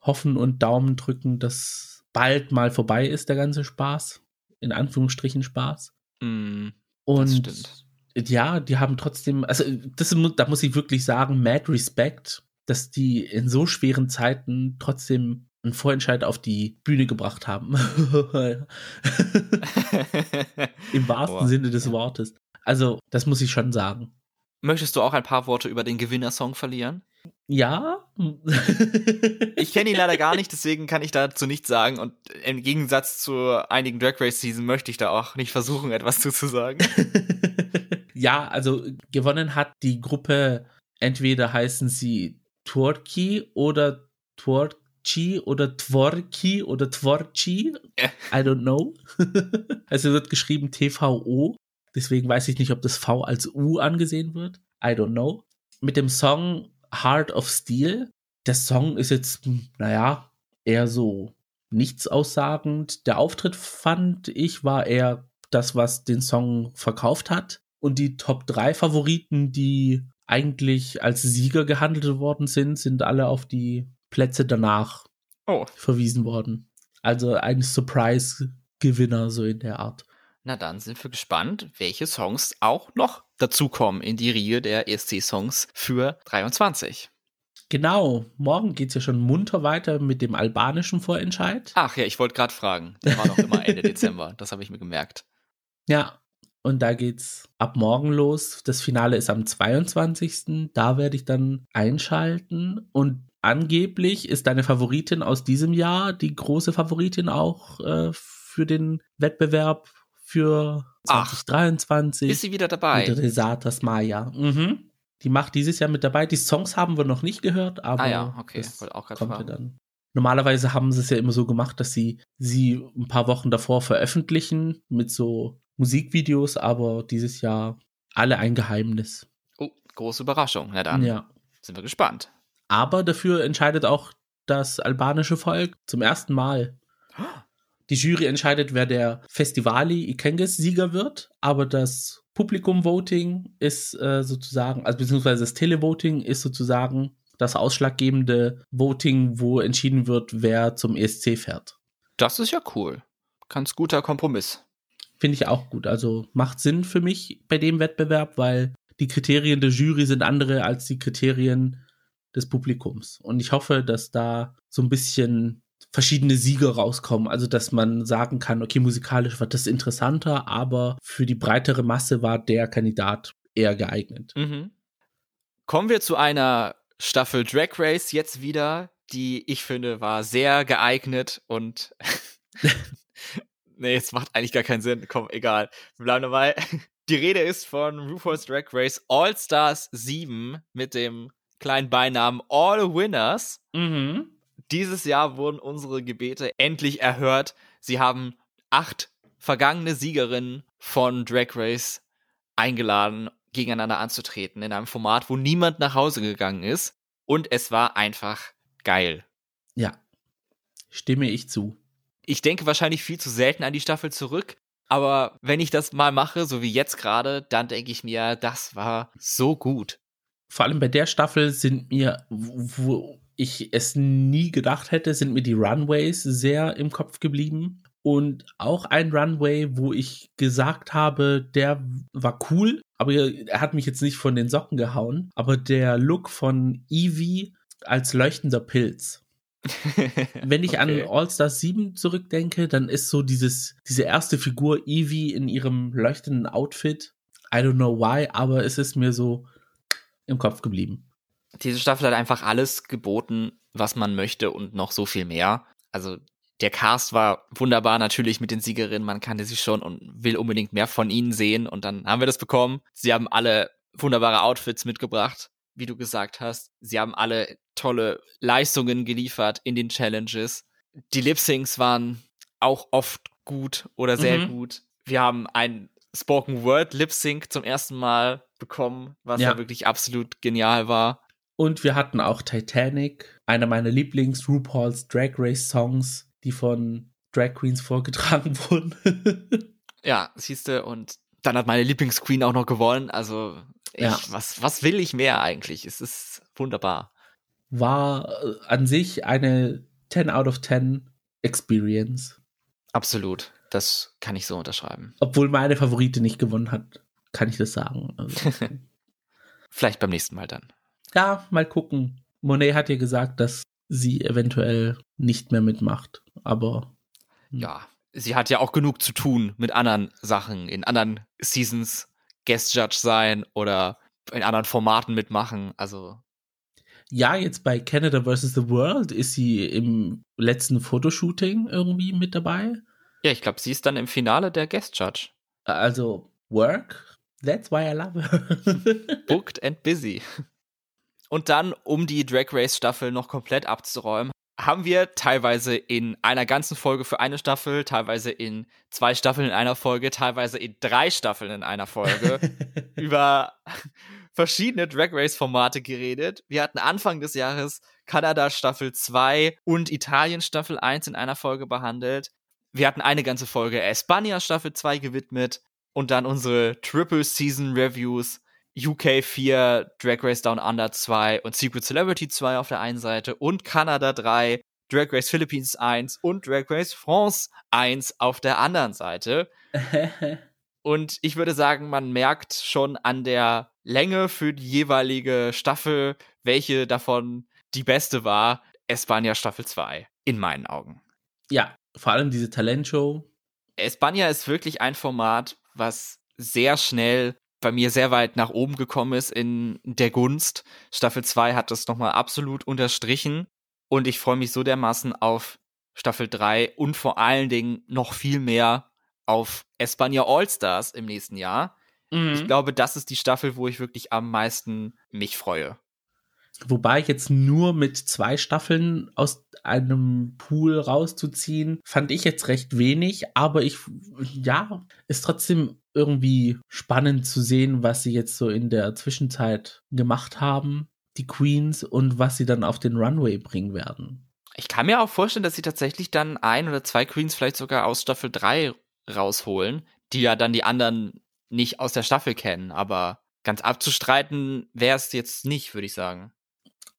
hoffen und Daumen drücken, dass bald mal vorbei ist, der ganze Spaß. In Anführungsstrichen Spaß. Mm, Und ja, die haben trotzdem, also das, da muss ich wirklich sagen, mad Respect, dass die in so schweren Zeiten trotzdem einen Vorentscheid auf die Bühne gebracht haben. Im wahrsten Boah. Sinne des Wortes. Also, das muss ich schon sagen. Möchtest du auch ein paar Worte über den Gewinnersong verlieren? Ja. Ich kenne ihn leider gar nicht, deswegen kann ich dazu nichts sagen. Und im Gegensatz zu einigen Drag Race Season möchte ich da auch nicht versuchen, etwas zuzusagen. ja, also gewonnen hat die Gruppe, entweder heißen sie Twerky oder Twerky oder Tworki oder Tworchi. I don't know. also wird geschrieben TVO. Deswegen weiß ich nicht, ob das V als U angesehen wird. I don't know. Mit dem Song Heart of Steel. Der Song ist jetzt, hm, naja, eher so nichts aussagend. Der Auftritt fand ich war eher das, was den Song verkauft hat. Und die Top 3 Favoriten, die eigentlich als Sieger gehandelt worden sind, sind alle auf die Plätze danach Oh, verwiesen worden. Also ein Surprise-Gewinner, so in der Art. Na dann sind wir gespannt, welche Songs auch noch dazukommen in die Riege der ESC-Songs für 23. Genau, morgen geht's ja schon munter weiter mit dem albanischen Vorentscheid. Ach ja, ich wollte gerade fragen. Der war noch immer Ende Dezember. Das habe ich mir gemerkt. Ja, und da geht's ab morgen los. Das Finale ist am 22. Da werde ich dann einschalten. Und angeblich ist deine Favoritin aus diesem Jahr die große Favoritin auch äh, für den Wettbewerb für Ach, 2023. Ist sie wieder dabei? Mit Resatas Maya. Mhm. Die macht dieses Jahr mit dabei. Die Songs haben wir noch nicht gehört, aber Ah ja, okay. das Wollte auch gerade kommt fragen. dann. Normalerweise haben sie es ja immer so gemacht, dass sie sie ein paar Wochen davor veröffentlichen mit so Musikvideos, aber dieses Jahr alle ein Geheimnis. Oh, große Überraschung. Na dann Ja. sind wir gespannt. Aber dafür entscheidet auch das albanische Volk zum ersten Mal. Die Jury entscheidet, wer der Festivali Ikenges-Sieger wird, aber das Publikum-Voting ist äh, sozusagen, also beziehungsweise das Televoting ist sozusagen das ausschlaggebende Voting, wo entschieden wird, wer zum ESC fährt. Das ist ja cool. Ganz guter Kompromiss. Finde ich auch gut. Also macht Sinn für mich bei dem Wettbewerb, weil die Kriterien der Jury sind andere als die Kriterien des Publikums. Und ich hoffe, dass da so ein bisschen verschiedene Sieger rauskommen. Also, dass man sagen kann, okay, musikalisch war das interessanter, aber für die breitere Masse war der Kandidat eher geeignet. Mhm. Kommen wir zu einer Staffel Drag Race jetzt wieder, die ich finde war sehr geeignet und nee, es macht eigentlich gar keinen Sinn. Komm, egal. Wir bleiben dabei. Die Rede ist von RuPaul's Drag Race All Stars 7 mit dem kleinen Beinamen All Winners. Mhm. Dieses Jahr wurden unsere Gebete endlich erhört. Sie haben acht vergangene Siegerinnen von Drag Race eingeladen, gegeneinander anzutreten in einem Format, wo niemand nach Hause gegangen ist. Und es war einfach geil. Ja. Stimme ich zu. Ich denke wahrscheinlich viel zu selten an die Staffel zurück. Aber wenn ich das mal mache, so wie jetzt gerade, dann denke ich mir, das war so gut. Vor allem bei der Staffel sind mir, wo ich es nie gedacht hätte, sind mir die Runways sehr im Kopf geblieben. Und auch ein Runway, wo ich gesagt habe, der war cool, aber er hat mich jetzt nicht von den Socken gehauen. Aber der Look von Evie als leuchtender Pilz. Wenn ich okay. an All-Stars 7 zurückdenke, dann ist so dieses, diese erste Figur Evie in ihrem leuchtenden Outfit. I don't know why, aber es ist mir so im Kopf geblieben. Diese Staffel hat einfach alles geboten, was man möchte und noch so viel mehr. Also der Cast war wunderbar natürlich mit den Siegerinnen, man kannte sie schon und will unbedingt mehr von ihnen sehen und dann haben wir das bekommen. Sie haben alle wunderbare Outfits mitgebracht, wie du gesagt hast. Sie haben alle tolle Leistungen geliefert in den Challenges. Die Lip-Syncs waren auch oft gut oder sehr mhm. gut. Wir haben ein Spoken Word Lip Sync zum ersten Mal bekommen, was ja. ja wirklich absolut genial war. Und wir hatten auch Titanic, einer meiner Lieblings RuPaul's Drag Race Songs, die von Drag Queens vorgetragen wurden. ja, siehste, und dann hat meine Lieblingsqueen auch noch gewonnen. Also, ich, ja. was, was will ich mehr eigentlich? Es ist wunderbar. War äh, an sich eine 10 out of 10 Experience. Absolut. Das kann ich so unterschreiben. Obwohl meine Favorite nicht gewonnen hat, kann ich das sagen. Also. Vielleicht beim nächsten Mal dann. Ja, mal gucken. Monet hat ja gesagt, dass sie eventuell nicht mehr mitmacht, aber. Hm. Ja, sie hat ja auch genug zu tun mit anderen Sachen, in anderen Seasons Guest Judge sein oder in anderen Formaten mitmachen. Also. Ja, jetzt bei Canada vs. The World ist sie im letzten Fotoshooting irgendwie mit dabei. Ja, ich glaube, sie ist dann im Finale der Guest Judge. Also, Work, that's why I love her. Booked and busy. Und dann, um die Drag Race Staffel noch komplett abzuräumen, haben wir teilweise in einer ganzen Folge für eine Staffel, teilweise in zwei Staffeln in einer Folge, teilweise in drei Staffeln in einer Folge über verschiedene Drag Race Formate geredet. Wir hatten Anfang des Jahres Kanada Staffel 2 und Italien Staffel 1 in einer Folge behandelt. Wir hatten eine ganze Folge Espania Staffel 2 gewidmet und dann unsere Triple Season Reviews UK 4, Drag Race Down Under 2 und Secret Celebrity 2 auf der einen Seite und Kanada 3, Drag Race Philippines 1 und Drag Race France 1 auf der anderen Seite. und ich würde sagen, man merkt schon an der Länge für die jeweilige Staffel, welche davon die beste war. Espania Staffel 2, in meinen Augen. Ja, vor allem diese Talentshow. Espania ist wirklich ein Format, was sehr schnell bei mir sehr weit nach oben gekommen ist in der Gunst. Staffel 2 hat das nochmal absolut unterstrichen und ich freue mich so dermaßen auf Staffel 3 und vor allen Dingen noch viel mehr auf Espania All-Stars im nächsten Jahr. Mhm. Ich glaube, das ist die Staffel, wo ich wirklich am meisten mich freue. Wobei jetzt nur mit zwei Staffeln aus einem Pool rauszuziehen, fand ich jetzt recht wenig, aber ich, ja, ist trotzdem irgendwie spannend zu sehen, was sie jetzt so in der Zwischenzeit gemacht haben, die Queens, und was sie dann auf den Runway bringen werden. Ich kann mir auch vorstellen, dass sie tatsächlich dann ein oder zwei Queens vielleicht sogar aus Staffel 3 rausholen, die ja dann die anderen nicht aus der Staffel kennen, aber ganz abzustreiten wäre es jetzt nicht, würde ich sagen.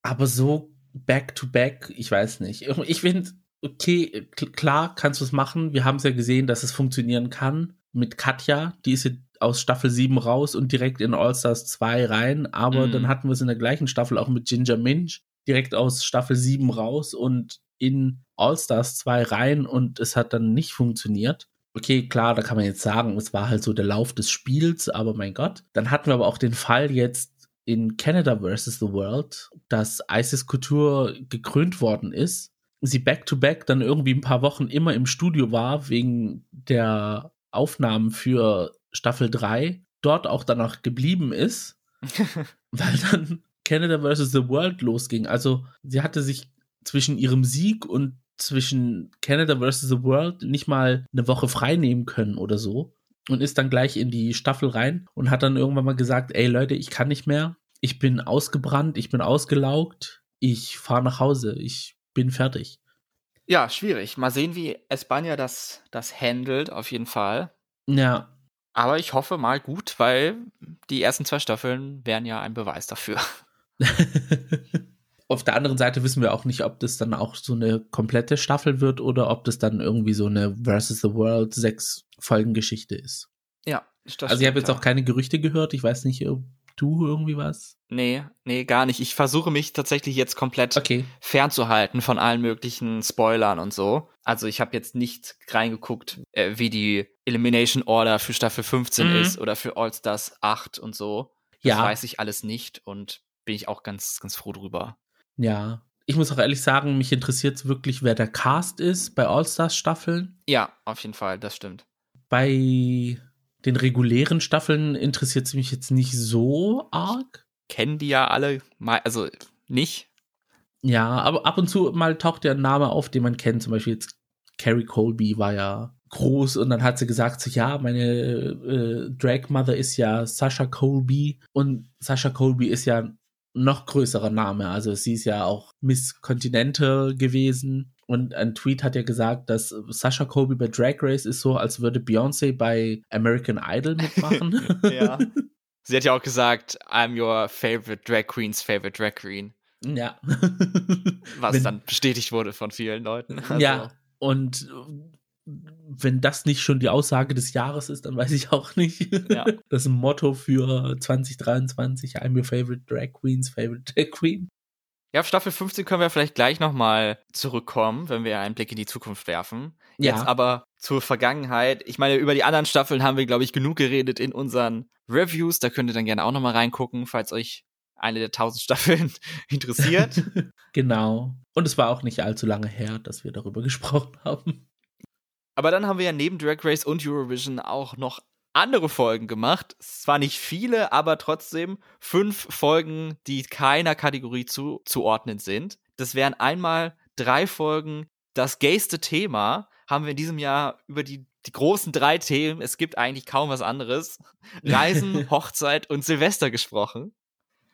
Aber so back to back, ich weiß nicht. Ich finde, okay, klar kannst du es machen. Wir haben es ja gesehen, dass es funktionieren kann. Mit Katja, die ist ja aus Staffel 7 raus und direkt in All-Stars 2 rein. Aber mm. dann hatten wir es in der gleichen Staffel auch mit Ginger Minch, direkt aus Staffel 7 raus und in All-Stars 2 rein und es hat dann nicht funktioniert. Okay, klar, da kann man jetzt sagen, es war halt so der Lauf des Spiels, aber mein Gott. Dann hatten wir aber auch den Fall jetzt in Canada vs. The World, dass Isis Couture gekrönt worden ist, sie back-to-back -back dann irgendwie ein paar Wochen immer im Studio war, wegen der Aufnahmen für Staffel 3, dort auch danach geblieben ist, weil dann Canada vs. The World losging. Also sie hatte sich zwischen ihrem Sieg und zwischen Canada vs. The World nicht mal eine Woche frei nehmen können oder so und ist dann gleich in die Staffel rein und hat dann irgendwann mal gesagt, ey Leute, ich kann nicht mehr, ich bin ausgebrannt, ich bin ausgelaugt, ich fahre nach Hause, ich bin fertig. Ja, schwierig. Mal sehen, wie Espanja das, das handelt, auf jeden Fall. Ja. Aber ich hoffe mal gut, weil die ersten zwei Staffeln wären ja ein Beweis dafür. auf der anderen Seite wissen wir auch nicht, ob das dann auch so eine komplette Staffel wird oder ob das dann irgendwie so eine Versus the World sechs Folgen Geschichte ist. Ja. also ich habe jetzt auch keine Gerüchte gehört. Ich weiß nicht, Du irgendwie was? Nee, nee, gar nicht. Ich versuche mich tatsächlich jetzt komplett Okay. fernzuhalten von allen möglichen Spoilern und so. Also ich habe jetzt nicht reingeguckt, äh, wie die Elimination Order für Staffel 15 Mhm. ist oder für All Stars 8 und so. Das Ja. weiß ich alles nicht und bin ich auch ganz, ganz froh drüber. Ja. Ich muss auch ehrlich sagen, mich interessiert wirklich, wer der Cast ist bei All-Stars-Staffeln. Ja, auf jeden Fall, das stimmt. Bei den regulären Staffeln interessiert es mich jetzt nicht so arg. Kennen die ja alle, mal, also nicht. Ja, aber ab und zu mal taucht ein Name auf, den man kennt. Zum Beispiel jetzt Carrie Colby war ja groß und dann hat sie gesagt, so, ja, meine äh, Drag Mother ist ja Sasha Colby und Sasha Colby ist ja ein noch größerer Name. Also sie ist ja auch Miss Continental gewesen. Und ein Tweet hat ja gesagt, dass Sasha Colby bei Drag Race ist so, als würde Beyoncé bei American Idol mitmachen. Ja. Sie hat ja auch gesagt, I'm your favorite Drag Queen's favorite Drag Queen. ja. Was Wenn- dann bestätigt wurde von vielen Leuten. Also, Ja, und äh, wenn das nicht schon die Aussage des Jahres ist, dann weiß ich auch nicht. Ja. Das Motto für 2023, I'm your favorite Drag Queen's favorite Drag Queen. Ja, auf Staffel 15 können wir vielleicht gleich nochmal zurückkommen, wenn wir einen Blick in die Zukunft werfen. Ja. Jetzt aber zur Vergangenheit. Ich meine, über die anderen Staffeln haben wir, glaube ich, genug geredet in unseren Reviews. Da könnt ihr dann gerne auch nochmal reingucken, falls euch eine der tausend Staffeln interessiert. Genau. Und es war auch nicht allzu lange her, dass wir darüber gesprochen haben. aber dann haben wir ja neben Drag Race und Eurovision auch noch andere Folgen gemacht. Zwar nicht viele, aber trotzdem fünf Folgen, die keiner Kategorie zu, zuordnen sind. Das wären einmal drei Folgen. Das gayste Thema haben wir in diesem Jahr über die, die großen drei Themen, es gibt eigentlich kaum was anderes, Reisen, Hochzeit und Silvester gesprochen.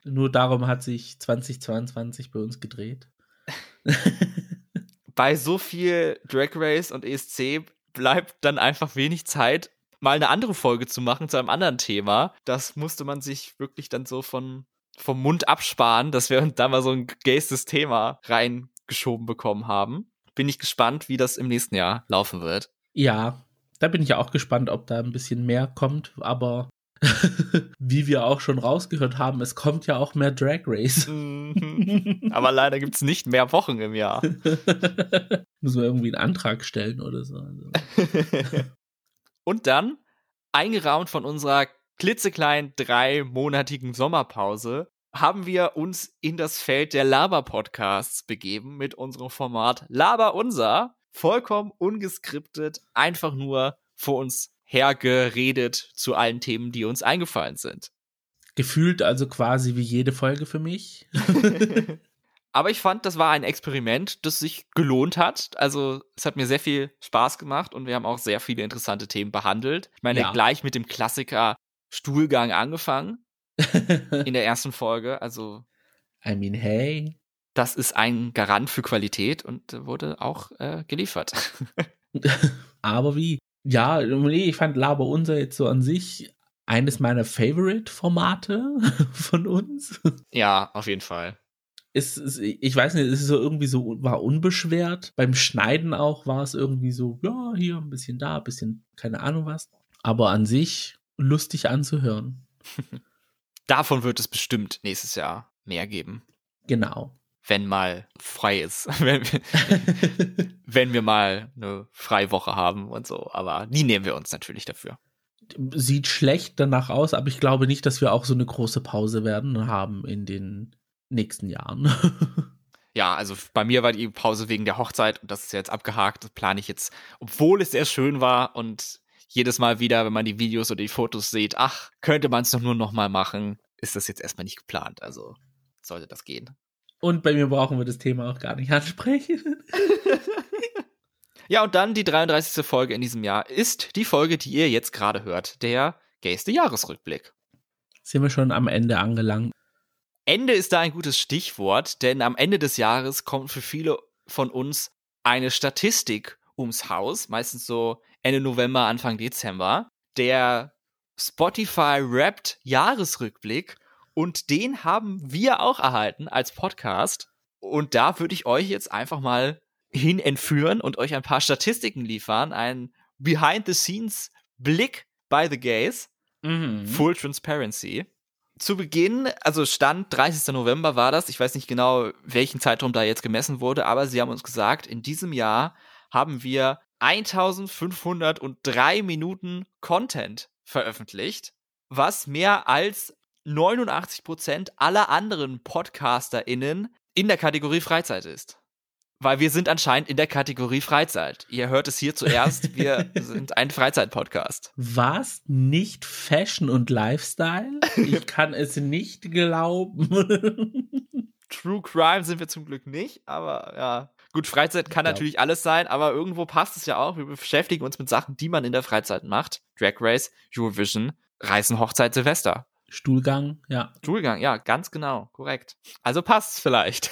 Nur darum hat sich 2022 bei uns gedreht. Bei so viel Drag Race und ESC bleibt dann einfach wenig Zeit, mal eine andere Folge zu machen zu einem anderen Thema. Das musste man sich wirklich dann so von, vom Mund absparen, dass wir da mal so ein gaystes Thema reingeschoben bekommen haben. Bin ich gespannt, wie das im nächsten Jahr laufen wird. Ja, da bin ich ja auch gespannt, ob da ein bisschen mehr kommt, aber wie wir auch schon rausgehört haben, es kommt ja auch mehr Drag Race. Aber leider gibt es nicht mehr Wochen im Jahr. Muss man irgendwie einen Antrag stellen oder so. Und dann, eingeraumt von unserer klitzekleinen dreimonatigen Sommerpause, haben wir uns in das Feld der Laber-Podcasts begeben mit unserem Format Laber Unser. Vollkommen ungeskriptet, einfach nur vor uns hergeredet zu allen Themen, die uns eingefallen sind. Gefühlt also quasi wie jede Folge für mich. Aber ich fand, das war ein Experiment, das sich gelohnt hat. Also es hat mir sehr viel Spaß gemacht und wir haben auch sehr viele interessante Themen behandelt. Ich meine, Ja. gleich mit dem Klassiker Stuhlgang angefangen in der ersten Folge. Also I mean, hey. das ist ein Garant für Qualität und wurde auch äh, geliefert. Aber wie? Ja, nee, ich fand Laber unser jetzt so an sich eines meiner Favorite-Formate von uns. ja, auf jeden Fall. Es, ist, ich weiß nicht, es ist so irgendwie so, war unbeschwert. Beim Schneiden auch war es irgendwie so, ja, hier ein bisschen da, ein bisschen keine Ahnung was. Aber an sich lustig anzuhören. Davon wird es bestimmt nächstes Jahr mehr geben. Genau. Wenn mal frei ist. wenn, wir, wenn wir mal eine Freiwoche haben und so. Aber die nehmen wir uns natürlich dafür. Sieht schlecht danach aus, aber ich glaube nicht, dass wir auch so eine große Pause werden haben in den nächsten Jahren. Ja, also bei mir war die Pause wegen der Hochzeit und das ist ja jetzt abgehakt. Das plane ich jetzt, obwohl es sehr schön war und jedes Mal wieder, wenn man die Videos oder die Fotos sieht, ach, könnte man es doch nur noch mal machen, ist das jetzt erstmal nicht geplant. Also sollte das gehen. Und bei mir brauchen wir das Thema auch gar nicht ansprechen. Ja, und dann die 33. Folge in diesem Jahr ist die Folge, die ihr jetzt gerade hört, der gayste Jahresrückblick. Sind wir schon am Ende angelangt. Ende ist da ein gutes Stichwort, denn am Ende des Jahres kommt für viele von uns eine Statistik ums Haus, meistens so Ende November, Anfang Dezember, der Spotify Wrapped Jahresrückblick und den haben wir auch erhalten als Podcast und da würde ich euch jetzt einfach mal hin entführen und euch ein paar Statistiken liefern, ein Behind the Scenes Blick by the Gays, Mhm. Full Transparency. Zu Beginn, also Stand 30. November war das, ich weiß nicht genau, welchen Zeitraum da jetzt gemessen wurde, aber sie haben uns gesagt, in diesem Jahr haben wir 1503 Minuten Content veröffentlicht, was mehr als 89 Prozent aller anderen PodcasterInnen in der Kategorie Freizeit ist. Weil wir sind anscheinend in der Kategorie Freizeit. Ihr hört es hier zuerst. Wir sind ein Freizeit-Podcast. Was? Nicht Fashion und Lifestyle? Ich kann es nicht glauben. True Crime sind wir zum Glück nicht, aber ja. Gut, Freizeit kann natürlich alles sein, aber irgendwo passt es ja auch. Wir beschäftigen uns mit Sachen, die man in der Freizeit macht. Drag Race, Eurovision, Reisen, Hochzeit, Silvester. Stuhlgang, ja. Stuhlgang, ja, ganz genau, korrekt. Also passt es vielleicht.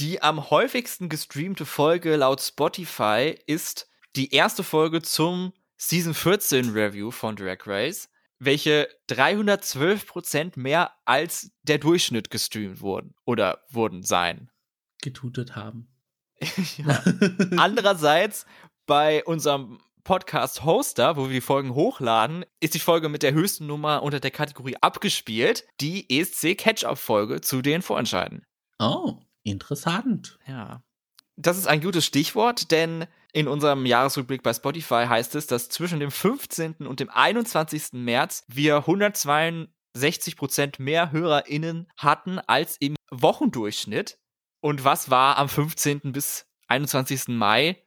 Die am häufigsten gestreamte Folge laut Spotify ist die erste Folge zum Season 14 Review von Drag Race, welche 312% mehr als der Durchschnitt gestreamt wurden oder wurden sein. Getutet haben. ja. Andererseits bei unserem Podcast-Hoster, wo wir die Folgen hochladen, ist die Folge mit der höchsten Nummer unter der Kategorie abgespielt, die ESC Catch-Up-Folge zu den Vorentscheiden. Oh, interessant. Ja. Das ist ein gutes Stichwort, denn in unserem Jahresrückblick bei Spotify heißt es, dass zwischen dem 15. und dem 21. März wir 162 Prozent mehr HörerInnen hatten als im Wochendurchschnitt. Und was war am 15. bis 21. Mai?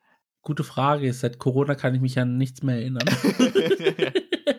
Gute Frage. Seit Corona kann ich mich an nichts mehr erinnern.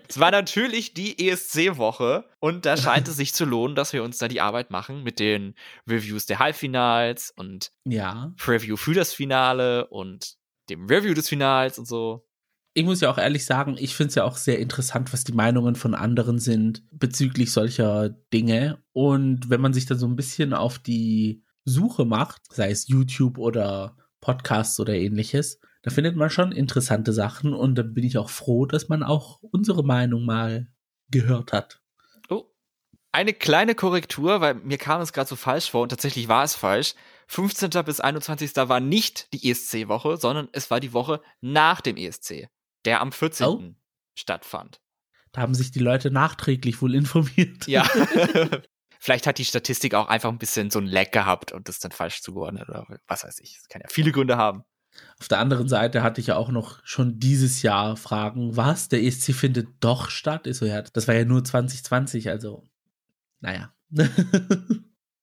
es war natürlich die ESC-Woche und da scheint es sich zu lohnen, dass wir uns da die Arbeit machen mit den Reviews der Halbfinals und ja. Preview für das Finale und dem Review des Finals und so. Ich muss ja auch ehrlich sagen, ich finde es ja auch sehr interessant, was die Meinungen von anderen sind bezüglich solcher Dinge. Und wenn man sich dann so ein bisschen auf die Suche macht, sei es YouTube oder Podcasts oder ähnliches, da findet man schon interessante Sachen und da bin ich auch froh, dass man auch unsere Meinung mal gehört hat. Oh, eine kleine Korrektur, weil mir kam es gerade so falsch vor und tatsächlich war es falsch. 15. bis 21. war nicht die ESC-Woche, sondern es war die Woche nach dem ESC, der am 14. Oh. stattfand. Da haben sich die Leute nachträglich wohl informiert. Ja. Vielleicht hat die Statistik auch einfach ein bisschen so ein Lag gehabt und das dann falsch zugeordnet oder was weiß ich. Das kann ja viele Gründe haben. Auf der anderen Seite hatte ich ja auch noch schon dieses Jahr Fragen, was, der ESC findet doch statt? Ich so, ja, das war ja nur 2020, also, naja.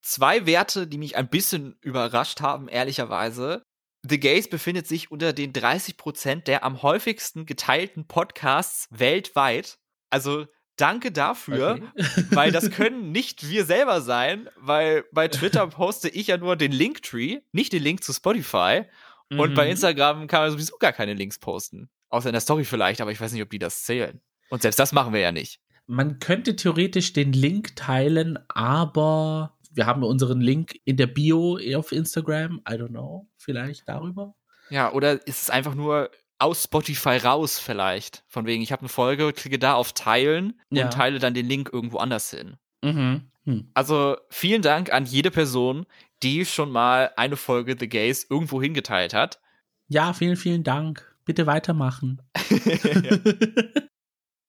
Zwei Werte, die mich ein bisschen überrascht haben, ehrlicherweise. The Gays befindet sich unter den 30% der am häufigsten geteilten Podcasts weltweit. Also danke dafür, okay. weil das können nicht wir selber sein, weil bei Twitter poste ich ja nur den Linktree, nicht den Link zu Spotify. Mhm. Und bei mhm. Instagram kann man sowieso gar keine Links posten. Außer in der Story vielleicht, aber ich weiß nicht, ob die das zählen. Und selbst das machen wir ja nicht. Man könnte theoretisch den Link teilen, aber wir haben unseren Link in der Bio auf Instagram. I don't know. Vielleicht darüber. Ja, oder ist es einfach nur aus Spotify raus vielleicht? Von wegen, ich habe eine Folge, klicke da auf Teilen ja. und teile dann den Link irgendwo anders hin. Mhm. Hm. Also vielen Dank an jede Person, die schon mal eine Folge The Gays irgendwo hingeteilt hat. Ja, vielen, vielen Dank. Bitte weitermachen.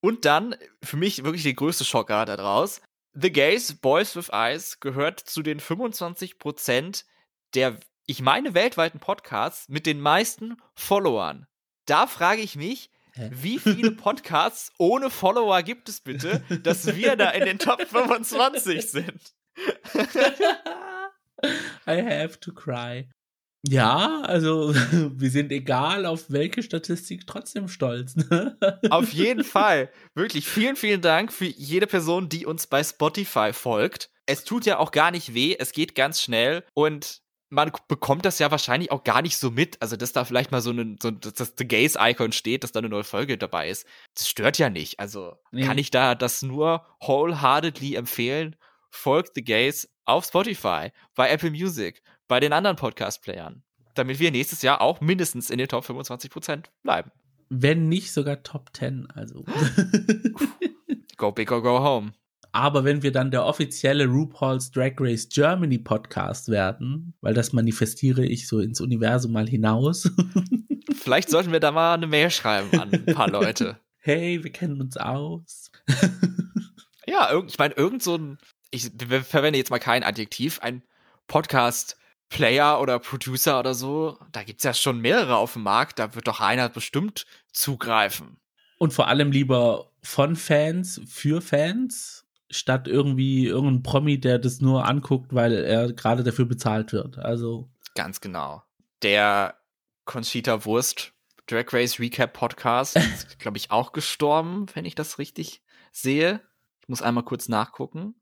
Und dann, für mich wirklich der größte Schocker daraus, The Gays Boys with Eyes gehört zu den 25% der, ich meine, weltweiten Podcasts mit den meisten Followern. Da frage ich mich, wie viele Podcasts ohne Follower gibt es bitte, dass wir da in den Top 25 sind? I have to cry. Ja, also wir sind egal auf welche Statistik trotzdem stolz. Ne? Auf jeden Fall. Wirklich vielen, vielen Dank für jede Person, die uns bei Spotify folgt. Es tut ja auch gar nicht weh, es geht ganz schnell und man bekommt das ja wahrscheinlich auch gar nicht so mit. Also, dass da vielleicht mal so ein, so, dass The Gays-Icon steht, dass da eine neue Folge dabei ist. Das stört ja nicht. Also, nee. kann ich da das nur wholeheartedly empfehlen? Folgt The Gays auf Spotify, bei Apple Music, bei den anderen Podcast-Playern, damit wir nächstes Jahr auch mindestens in den Top 25% bleiben. Wenn nicht sogar Top 10, also. go big or go home. Aber wenn wir dann der offizielle RuPaul's Drag Race Germany Podcast werden, weil das manifestiere ich so ins Universum mal hinaus. Vielleicht sollten wir da mal eine Mail schreiben an ein paar Leute. Hey, wir kennen uns aus. Ja, ich meine, irgend so ein, ich verwende jetzt mal kein Adjektiv, ein Podcast-Player oder Producer oder so, da gibt's ja schon mehrere auf dem Markt, da wird doch einer bestimmt zugreifen. Und vor allem lieber von Fans für Fans, statt irgendwie irgendein Promi, der das nur anguckt, weil er gerade dafür bezahlt wird. Also. Ganz genau. Der Conchita Wurst Drag Race Recap Podcast ist, glaube ich, auch gestorben, wenn ich das richtig sehe. Ich muss einmal kurz nachgucken.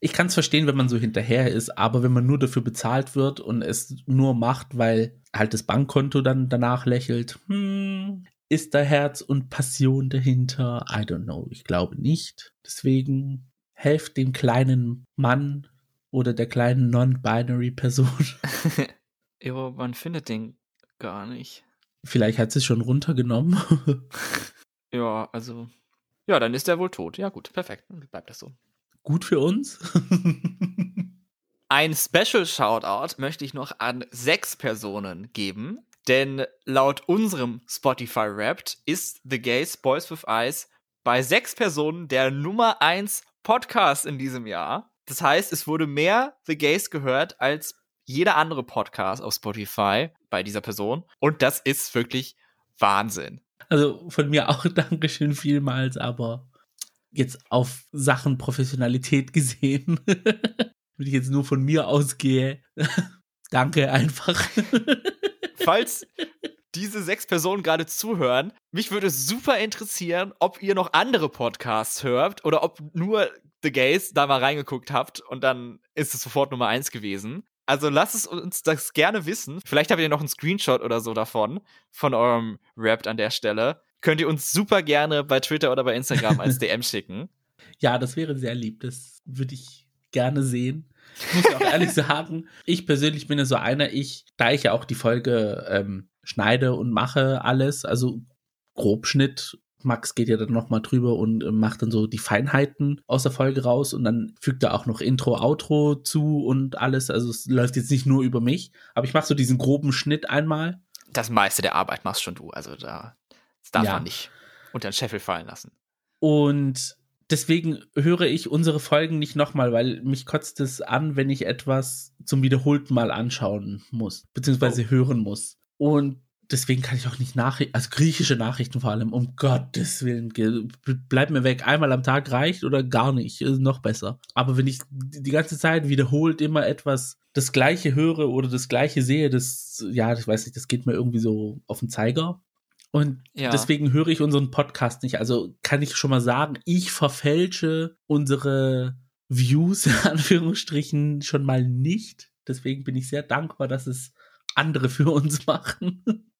Ich kann es verstehen, wenn man so hinterher ist, aber wenn man nur dafür bezahlt wird und es nur macht, weil halt das Bankkonto dann danach lächelt, hm, ist da Herz und Passion dahinter? I don't know. Ich glaube nicht. Deswegen helft dem kleinen Mann oder der kleinen non-binary Person. ja, man findet den gar nicht. Vielleicht hat sie es schon runtergenommen. ja, also ja, dann ist er wohl tot. Ja, gut, perfekt. Dann bleibt das so. Gut für uns. Ein Special Shoutout möchte ich noch an sechs Personen geben, denn laut unserem Spotify Wrapped ist The Gays Boys with Eyes bei sechs Personen der Nummer eins Podcast in diesem Jahr. Das heißt, es wurde mehr The Gays gehört als jeder andere Podcast auf Spotify bei dieser Person. Und das ist wirklich Wahnsinn. Also von mir auch Dankeschön vielmals, aber jetzt auf Sachen Professionalität gesehen, wenn ich jetzt nur von mir ausgehe, danke einfach. Falls diese sechs Personen gerade zuhören, mich würde super interessieren, ob ihr noch andere Podcasts hört oder ob nur The Gays da mal reingeguckt habt und dann ist es sofort Nummer eins gewesen. Also lasst es uns das gerne wissen. Vielleicht habt ihr noch einen Screenshot oder so davon, von eurem Rap an der Stelle. Könnt ihr uns super gerne bei Twitter oder bei Instagram als DM schicken. Ja, das wäre sehr lieb. Das würde ich gerne sehen. Ich muss auch ehrlich sagen, ich persönlich bin ja so einer, ich, da ich ja auch die Folge ähm, schneide und mache alles, also Grobschnitt Max geht ja dann nochmal drüber und äh, macht dann so die Feinheiten aus der Folge raus und dann fügt er auch noch Intro, Outro zu und alles. Also es läuft jetzt nicht nur über mich, aber ich mache so diesen groben Schnitt einmal. Das meiste der Arbeit machst schon du, also da das darf ja. man nicht unter den Scheffel fallen lassen. Und deswegen höre ich unsere Folgen nicht nochmal, weil mich kotzt es an, wenn ich etwas zum wiederholten Mal anschauen muss, beziehungsweise oh. hören muss. Und deswegen kann ich auch nicht Nachrichten, also griechische Nachrichten vor allem, um Gottes Willen, bleib mir weg, einmal am Tag reicht oder gar nicht, ist noch besser. Aber wenn ich die ganze Zeit wiederholt immer etwas das Gleiche höre oder das Gleiche sehe, das, ja, ich weiß nicht, das geht mir irgendwie so auf den Zeiger. Und ja. deswegen höre ich unseren Podcast nicht. Also kann ich schon mal sagen, ich verfälsche unsere Views, in Anführungsstrichen, schon mal nicht. Deswegen bin ich sehr dankbar, dass es andere für uns machen.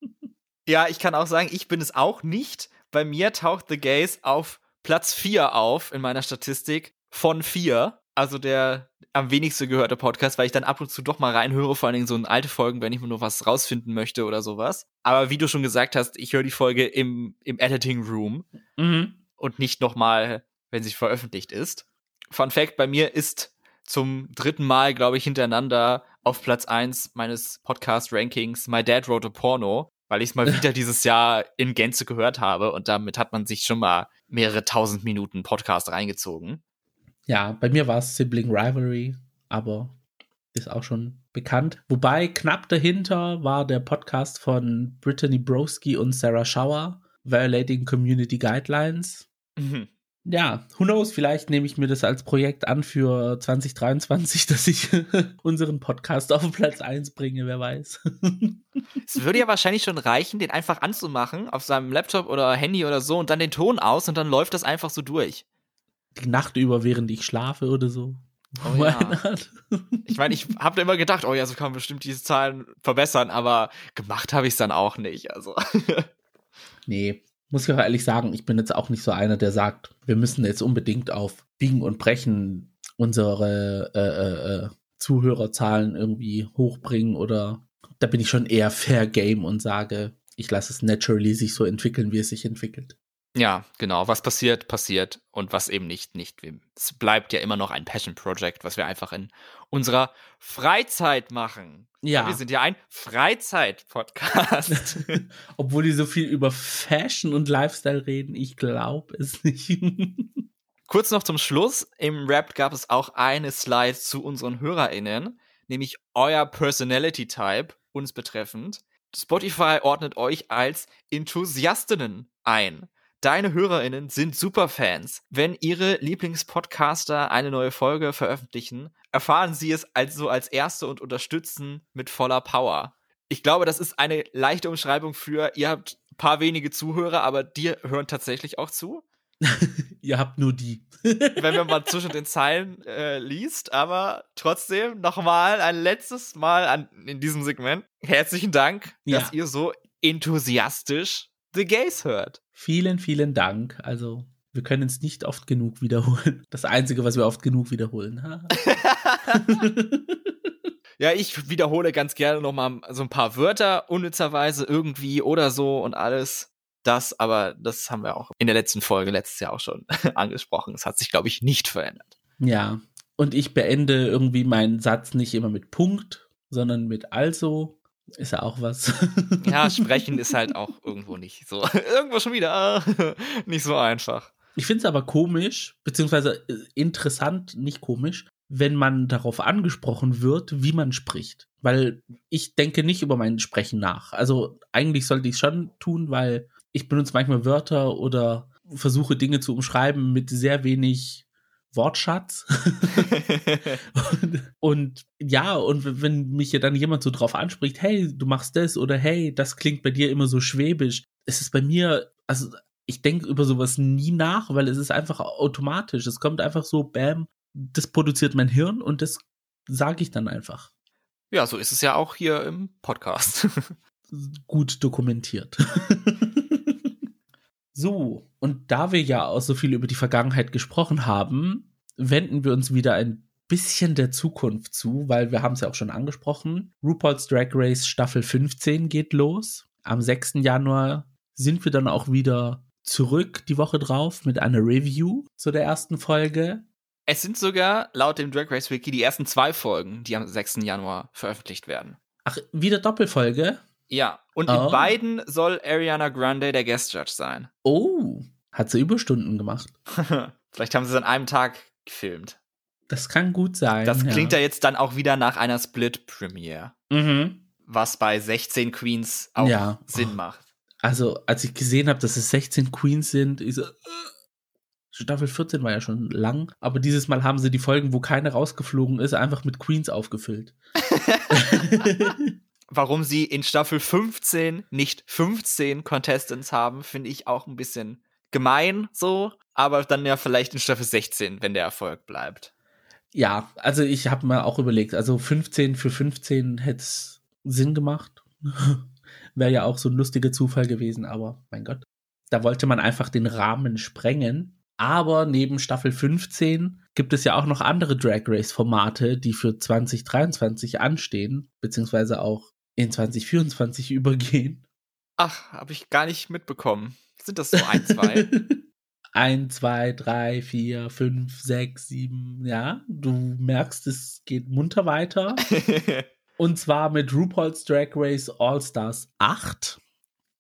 Ja, ich kann auch sagen, ich bin es auch nicht. Bei mir taucht The Gaze auf Platz 4 auf in meiner Statistik von 4. Also der am wenigsten gehörte Podcast, weil ich dann ab und zu doch mal reinhöre, vor allen Dingen so in alte Folgen, wenn ich mir nur was rausfinden möchte oder sowas. Aber wie du schon gesagt hast, ich höre die Folge im, im Editing Room mhm. und nicht nochmal, wenn sie veröffentlicht ist. Fun Fact, bei mir ist zum dritten Mal, glaube ich, hintereinander auf Platz 1 meines Podcast-Rankings My Dad Wrote a Porno, weil ich es mal wieder dieses Jahr in Gänze gehört habe und damit hat man sich schon mal mehrere tausend Minuten Podcast reingezogen. Ja, bei mir war es Sibling Rivalry, aber ist auch schon bekannt. Wobei knapp dahinter war der Podcast von Brittany Broski und Sarah Schauer, Violating Community Guidelines. Mhm ja, who knows, vielleicht nehme ich mir das als Projekt an für 2023, dass ich unseren Podcast auf Platz 1 bringe, wer weiß. es würde ja wahrscheinlich schon reichen, den einfach anzumachen auf seinem Laptop oder Handy oder so und dann den Ton aus und dann läuft das einfach so durch. Die Nacht über, während ich schlafe oder so. Oh, ja. ich meine, ich habe immer gedacht, oh ja, so kann man bestimmt diese Zahlen verbessern, aber gemacht habe ich es dann auch nicht. Also. nee, muss ich auch ehrlich sagen, ich bin jetzt auch nicht so einer, der sagt, wir müssen jetzt unbedingt auf Biegen und Brechen unsere äh, äh, äh, Zuhörerzahlen irgendwie hochbringen oder da bin ich schon eher fair game und sage, ich lasse es naturally sich so entwickeln, wie es sich entwickelt. Ja, genau. Was passiert, passiert. Und was eben nicht, nicht. Es bleibt ja immer noch ein Passion Project, was wir einfach in unserer Freizeit machen. Ja. Wir sind ja ein Freizeit-Podcast. Obwohl die so viel über Fashion und Lifestyle reden, ich glaube es nicht. Kurz noch zum Schluss. Im Rap gab es auch eine Slide zu unseren HörerInnen, nämlich euer Personality Type, uns betreffend. Spotify ordnet euch als Enthusiastinnen ein. Deine HörerInnen sind Superfans. Wenn ihre Lieblingspodcaster eine neue Folge veröffentlichen, erfahren sie es also als Erste und unterstützen mit voller Power. Ich glaube, das ist eine leichte Umschreibung für, ihr habt ein paar wenige Zuhörer, aber die hören tatsächlich auch zu. ihr habt nur die. Wenn man mal zwischen den Zeilen äh, liest, aber trotzdem nochmal ein letztes Mal an, in diesem Segment. Herzlichen Dank, ja. dass ihr so enthusiastisch The Gays hört. Vielen, vielen Dank. Also, wir können es nicht oft genug wiederholen. Das Einzige, was wir oft genug wiederholen. ja, ich wiederhole ganz gerne nochmal so ein paar Wörter, unnützerweise irgendwie oder so und alles. Das, aber das haben wir auch in der letzten Folge letztes Jahr auch schon angesprochen. Es hat sich, glaube ich, nicht verändert. Ja, und ich beende irgendwie meinen Satz nicht immer mit Punkt, sondern mit also. Ist ja auch was. ja, sprechen ist halt auch irgendwo nicht so. irgendwo schon wieder nicht so einfach. Ich finde es aber komisch, beziehungsweise äh, interessant, nicht komisch, wenn man darauf angesprochen wird, wie man spricht. Weil ich denke nicht über mein Sprechen nach. Also eigentlich sollte ich es schon tun, weil ich benutze manchmal Wörter oder versuche Dinge zu umschreiben mit sehr wenig Wortschatz. und, und, ja, und wenn mich ja dann jemand so drauf anspricht, hey, du machst das oder hey, das klingt bei dir immer so schwäbisch, es ist bei mir, also ich denke über sowas nie nach, weil es ist einfach automatisch. Es kommt einfach so, bam, das produziert mein Hirn und das sage ich dann einfach. Ja, so ist es ja auch hier im Podcast. Gut dokumentiert. So, und da wir ja auch so viel über die Vergangenheit gesprochen haben, wenden wir uns wieder ein bisschen der Zukunft zu, weil wir haben es ja auch schon angesprochen. RuPaul's Drag Race Staffel 15 geht los. Am 6. Januar sind wir dann auch wieder zurück die Woche drauf mit einer Review zu der ersten Folge. Es sind sogar laut dem Drag Race Wiki die ersten zwei Folgen, die am 6. Januar veröffentlicht werden. Ach, wieder Doppelfolge? Ja, und oh. in beiden soll Ariana Grande der Guest Judge sein. Oh, hat sie Überstunden gemacht. Vielleicht haben sie es an einem Tag gefilmt. Das kann gut sein. Das klingt ja, ja jetzt dann auch wieder nach einer Split-Premiere. Mhm. Was bei 16 Queens auch ja. Sinn macht. Also, als ich gesehen habe, dass es 16 Queens sind, ich so, äh, Staffel 14 war ja schon lang, aber dieses Mal haben sie die Folgen, wo keine rausgeflogen ist, einfach mit Queens aufgefüllt. warum sie in Staffel 15 nicht 15 Contestants haben, finde ich auch ein bisschen gemein so, aber dann ja vielleicht in Staffel 16, wenn der Erfolg bleibt. Ja, also ich habe mir auch überlegt, also 15 für 15 hätte es Sinn gemacht. Wäre ja auch so ein lustiger Zufall gewesen, aber mein Gott. Da wollte man einfach den Rahmen sprengen. Aber neben Staffel 15 gibt es ja auch noch andere Drag Race Formate, die für 2023 anstehen, beziehungsweise auch in 2024 übergehen. Ach, habe ich gar nicht mitbekommen. Sind das so ein, zwei? ein, zwei, drei, vier, fünf, sechs, sieben, ja. Du merkst, es geht munter weiter. Und zwar mit RuPaul's Drag Race All Stars 8,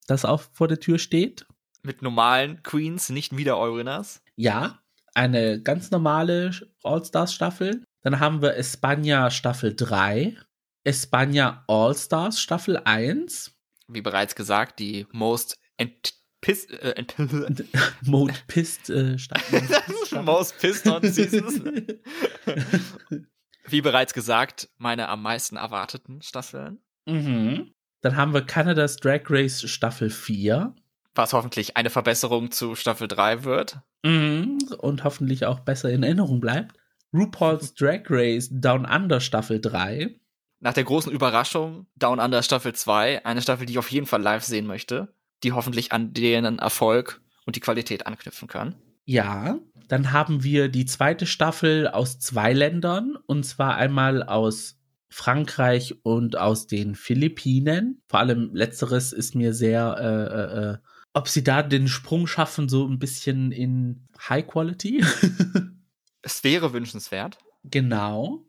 das auch vor der Tür steht. Mit normalen Queens, nicht wieder Eurinas. Ja, eine ganz normale All Stars Staffel. Dann haben wir Espana Staffel 3 Espana All-Stars Staffel 1. Wie bereits gesagt, die Most Pissed, äh, Mode Pissed äh, Staffel. Most Pissed on Seasons. Wie bereits gesagt, meine am meisten erwarteten Staffeln. Mhm. Dann haben wir Canadas Drag Race Staffel 4. Was hoffentlich eine Verbesserung zu Staffel 3 wird. Mhm. Und hoffentlich auch besser in Erinnerung bleibt. RuPaul's Drag Race Down Under Staffel 3 nach der großen Überraschung Down Under Staffel 2, eine Staffel, die ich auf jeden Fall live sehen möchte, die hoffentlich an deren Erfolg und die Qualität anknüpfen kann. Ja, dann haben wir die zweite Staffel aus zwei Ländern, und zwar einmal aus Frankreich und aus den Philippinen. Vor allem letzteres ist mir sehr, äh, äh, äh ob sie da den Sprung schaffen, so ein bisschen in High Quality. es wäre wünschenswert. Genau.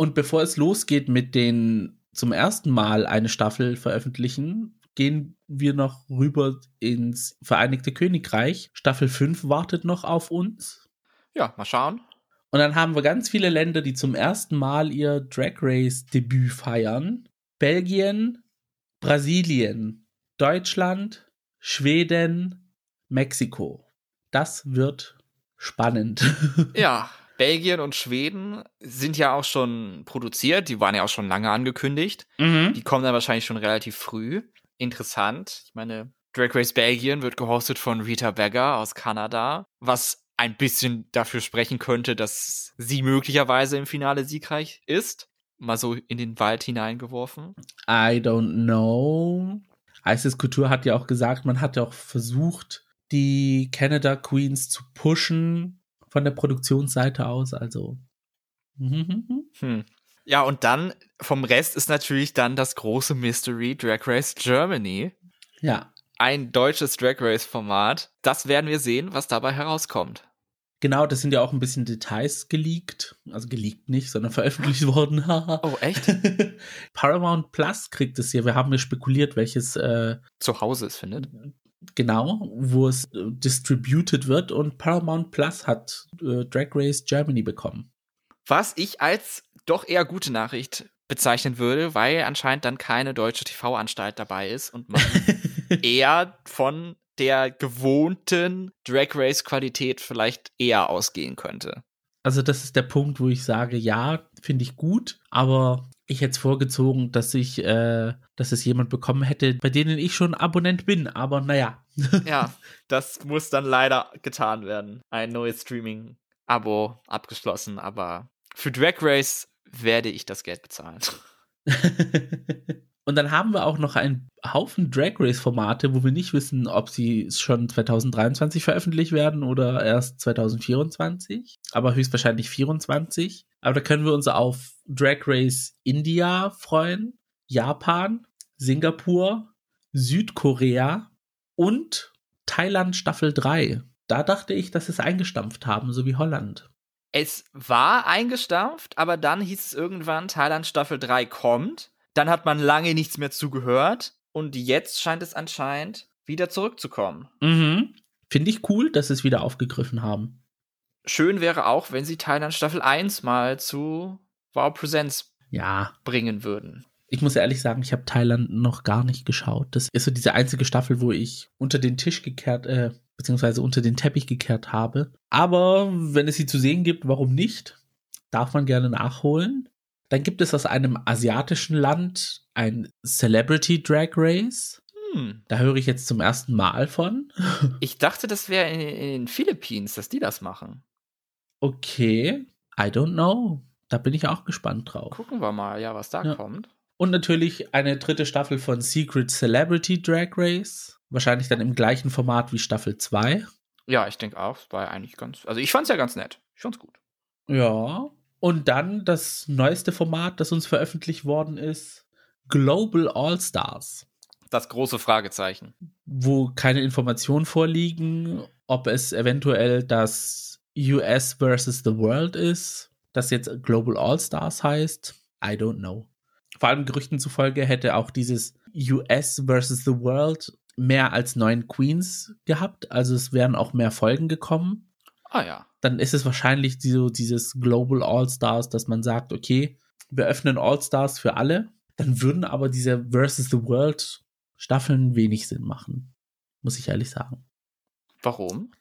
Und bevor es losgeht mit den zum ersten Mal eine Staffel veröffentlichen, gehen wir noch rüber ins Vereinigte Königreich. Staffel 5 wartet noch auf uns. Ja, mal schauen. Und dann haben wir ganz viele Länder, die zum ersten Mal ihr Drag Race Debüt feiern. Belgien, Brasilien, Deutschland, Schweden, Mexiko. Das wird spannend. Ja, Belgien und Schweden sind ja auch schon produziert, die waren ja auch schon lange angekündigt. Mhm. Die kommen dann wahrscheinlich schon relativ früh. Interessant. Ich meine, Drag Race Belgien wird gehostet von Rita Beggar aus Kanada, was ein bisschen dafür sprechen könnte, dass sie möglicherweise im Finale siegreich ist. Mal so in den Wald hineingeworfen. I don't know. Isis Couture hat ja auch gesagt, man hat ja auch versucht, die Canada Queens zu pushen von der Produktionsseite aus. Also. Mhm. Hm. Ja, und dann vom Rest ist natürlich dann das große Mystery Drag Race Germany. Ja, Ein deutsches Drag Race Format. Das werden wir sehen, was dabei herauskommt. genau, das sind ja auch ein bisschen Details geleakt. Also geleakt nicht, sondern veröffentlicht worden. Oh, echt? Paramount Plus kriegt es hier. Wir haben ja spekuliert, welches äh, Zu Hause es findet. Genau, wo es äh, distributed wird und Paramount Plus hat äh, Drag Race Germany bekommen. Was ich als doch eher gute Nachricht bezeichnen würde, weil anscheinend dann keine deutsche TV-Anstalt dabei ist und man eher von der gewohnten Drag Race-Qualität vielleicht eher ausgehen könnte. Also das ist der Punkt, wo ich sage, ja, finde ich gut, aber ich hätte es vorgezogen, dass ich, äh, dass es jemand bekommen hätte, bei denen ich schon Abonnent bin. Aber naja. Ja, das muss dann leider getan werden. Ein neues Streaming-Abo abgeschlossen, aber für Drag Race werde ich das Geld bezahlen. Und dann haben wir auch noch einen Haufen Drag Race Formate, wo wir nicht wissen, ob sie schon 2023 veröffentlicht werden oder erst 2024, aber höchstwahrscheinlich 24. Aber da können wir uns auf Drag Race India freuen, Japan, Singapur, Südkorea und Thailand Staffel 3. Da dachte ich, dass sie es eingestampft haben, so wie Holland. Es war eingestampft, aber dann hieß es irgendwann, Thailand Staffel 3 kommt. Dann hat man lange nichts mehr zugehört. Und jetzt scheint es anscheinend wieder zurückzukommen. Mhm. Finde ich cool, dass sie es wieder aufgegriffen haben. Schön wäre auch, wenn sie Thailand Staffel 1 mal zu Wow Presents Ja, bringen würden. ich muss ehrlich sagen, ich habe Thailand noch gar nicht geschaut. Das ist so diese einzige Staffel, wo ich unter den Tisch gekehrt, äh, beziehungsweise unter den Teppich gekehrt habe. Aber wenn es sie zu sehen gibt, warum nicht? Darf man gerne nachholen. Dann gibt es aus einem asiatischen Land ein Celebrity Drag Race. Hm. Da höre ich jetzt zum ersten Mal von. Ich dachte, das wäre in, den Philippinen, dass die das machen. Okay, I don't know. Da bin ich auch gespannt drauf. Gucken wir mal, ja, was da Ja. kommt. Und natürlich eine dritte Staffel von Secret Celebrity Drag Race. Wahrscheinlich dann im gleichen Format wie Staffel 2. Ja, ich denke auch. Es war eigentlich ganz. Also ich fand's ja ganz nett. Ich fand's gut. Ja. Und dann das neueste Format, das uns veröffentlicht worden ist: Global All Stars. Das große Fragezeichen. Wo keine Informationen vorliegen, ob es eventuell das US versus the World ist, das jetzt Global All Stars heißt. I don't know. Vor allem Gerüchten zufolge hätte auch dieses US versus the World mehr als neun Queens gehabt. Also es wären auch mehr Folgen gekommen. Ah ja. Dann ist es wahrscheinlich so dieses Global All Stars, dass man sagt, okay, wir öffnen All Stars für alle. Dann würden aber diese versus the World Staffeln wenig Sinn machen. Muss ich ehrlich sagen. Warum?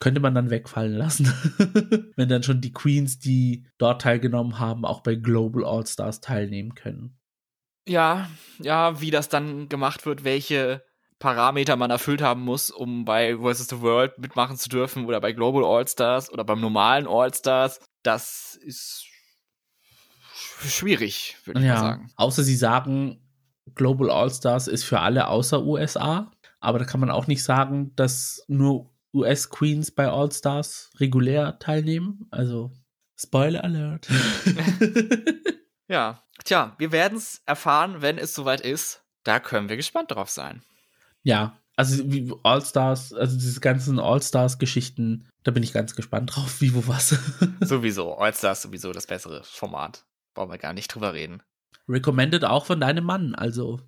Könnte man dann wegfallen lassen. Wenn dann schon die Queens, die dort teilgenommen haben, auch bei Global All Stars teilnehmen können. Ja, ja, wie das dann gemacht wird, welche Parameter man erfüllt haben muss, um bei Versus the World mitmachen zu dürfen oder bei Global All-Stars oder beim normalen All-Stars, das ist sch- schwierig, würde ich mal sagen. Außer sie sagen, Global All Stars ist für alle außer USA. Aber da kann man auch nicht sagen, dass nur US-Queens bei All Stars regulär teilnehmen. Also, Spoiler Alert. Ja, tja, wir werden es erfahren, wenn es soweit ist. Da können wir gespannt drauf sein. Ja, also wie All Stars, also diese ganzen All Stars-Geschichten, da bin ich ganz gespannt drauf, wie, wo, was. Sowieso, All-Stars sowieso das bessere Format. Brauchen wir gar nicht drüber reden. Recommended auch von deinem Mann, also.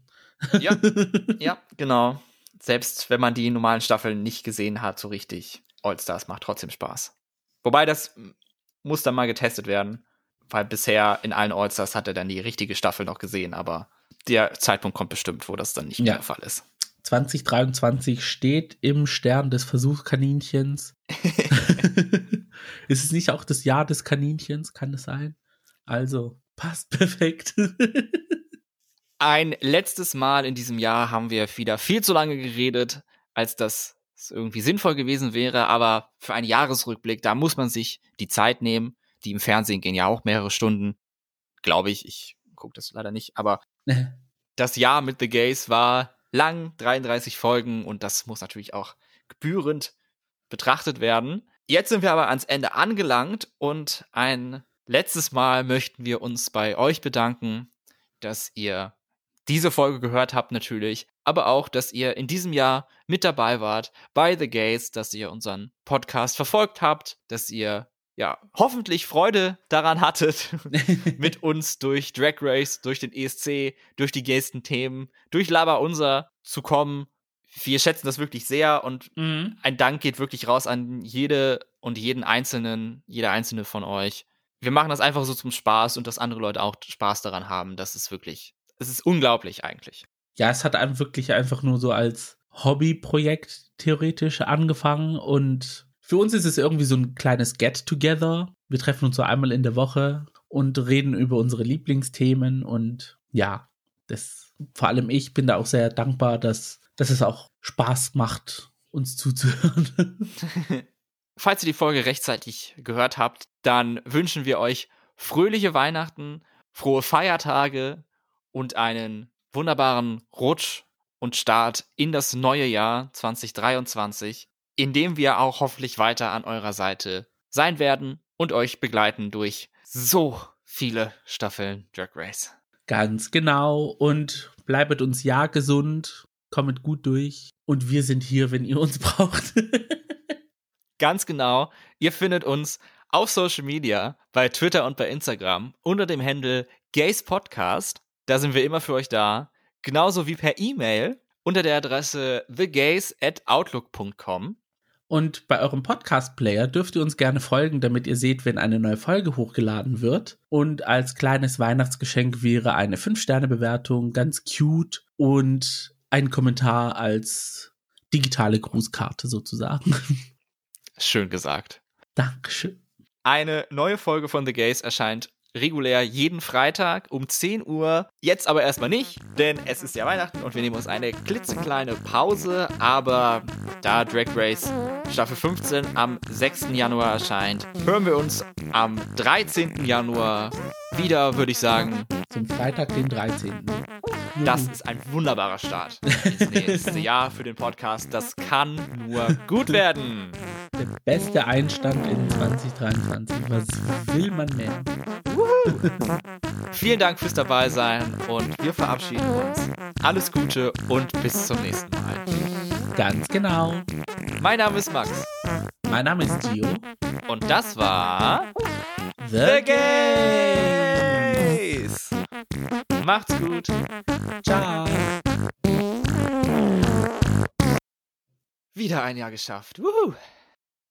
Ja, ja, genau. Selbst wenn man die normalen Staffeln nicht gesehen hat, so richtig, All-Stars macht trotzdem Spaß. Wobei das muss dann mal getestet werden, weil bisher in allen Allstars hat er dann die richtige Staffel noch gesehen, aber der Zeitpunkt kommt bestimmt, wo das dann nicht mehr der Fall ist. 2023 steht im Stern des Versuchskaninchens. ist es nicht auch das Jahr des Kaninchens? Kann es sein? Also, passt perfekt. Ein letztes Mal in diesem Jahr haben wir wieder viel zu lange geredet, als das irgendwie sinnvoll gewesen wäre, aber für einen Jahresrückblick, da muss man sich die Zeit nehmen. Die im Fernsehen gehen ja auch mehrere Stunden, glaube ich. Ich gucke das leider nicht, aber das Jahr mit The Gays war lang, 33 Folgen und das muss natürlich auch gebührend betrachtet werden. Jetzt sind wir aber ans Ende angelangt und ein letztes Mal möchten wir uns bei euch bedanken, dass ihr diese Folge gehört habt natürlich, aber auch, dass ihr in diesem Jahr mit dabei wart bei The Gays, dass ihr unseren Podcast verfolgt habt, dass ihr ja, hoffentlich Freude daran hattet, mit uns durch Drag Race, durch den ESC, durch die gaysten Themen, durch Lava Unser zu kommen. Wir schätzen das wirklich sehr und mhm. ein Dank geht wirklich raus an jede und jeden einzelnen, jeder einzelne von euch. Wir machen das einfach so zum Spaß und dass andere Leute auch Spaß daran haben. Das ist wirklich, es ist unglaublich eigentlich. Ja, es hat einem wirklich einfach nur so als Hobbyprojekt theoretisch angefangen und für uns ist es irgendwie so ein kleines Get-Together. Wir treffen uns so einmal in der Woche und reden über unsere Lieblingsthemen und ja, das, vor allem ich bin da auch sehr dankbar, dass, dass es auch Spaß macht, uns zuzuhören. Falls ihr die Folge rechtzeitig gehört habt, dann wünschen wir euch fröhliche Weihnachten, frohe Feiertage und einen wunderbaren Rutsch und Start in das neue Jahr 2023 in dem wir auch hoffentlich weiter an eurer Seite sein werden und euch begleiten durch so viele Staffeln Drag Race. Ganz genau und bleibet uns ja gesund, kommet gut durch und wir sind hier, wenn ihr uns braucht. Ganz genau. Ihr findet uns auf Social Media, bei Twitter und bei Instagram unter dem Handle Gays Podcast. Da sind wir immer für euch da. Genauso wie per E-Mail unter der Adresse thegays at outlook.com. Und bei eurem Podcast-Player dürft ihr uns gerne folgen, damit ihr seht, wenn eine neue Folge hochgeladen wird. Und als kleines Weihnachtsgeschenk wäre eine 5-Sterne-Bewertung ganz cute und ein Kommentar als digitale Grußkarte sozusagen. Schön gesagt. Dankeschön. Eine neue Folge von The Gays erscheint regulär jeden Freitag um 10 Uhr. Jetzt aber erstmal nicht, denn es ist ja Weihnachten und wir nehmen uns eine klitzekleine Pause. Aber da Drag Race Staffel 15 am 6. Januar erscheint, hören wir uns am 13. Januar wieder, würde ich sagen. Zum Freitag, den 13. Das ist ein wunderbarer Start. Das nächste Jahr für den Podcast. Das kann nur gut werden. Der beste Einstand in 2023. Was will man mehr? Vielen Dank fürs Dabeisein und wir verabschieden uns. Alles Gute und bis zum nächsten Mal. Ganz genau. Mein Name ist Max. Mein Name ist Gio. Und das war The, The Gays. Macht's gut. Ciao. Wieder ein Jahr geschafft. Wuhu.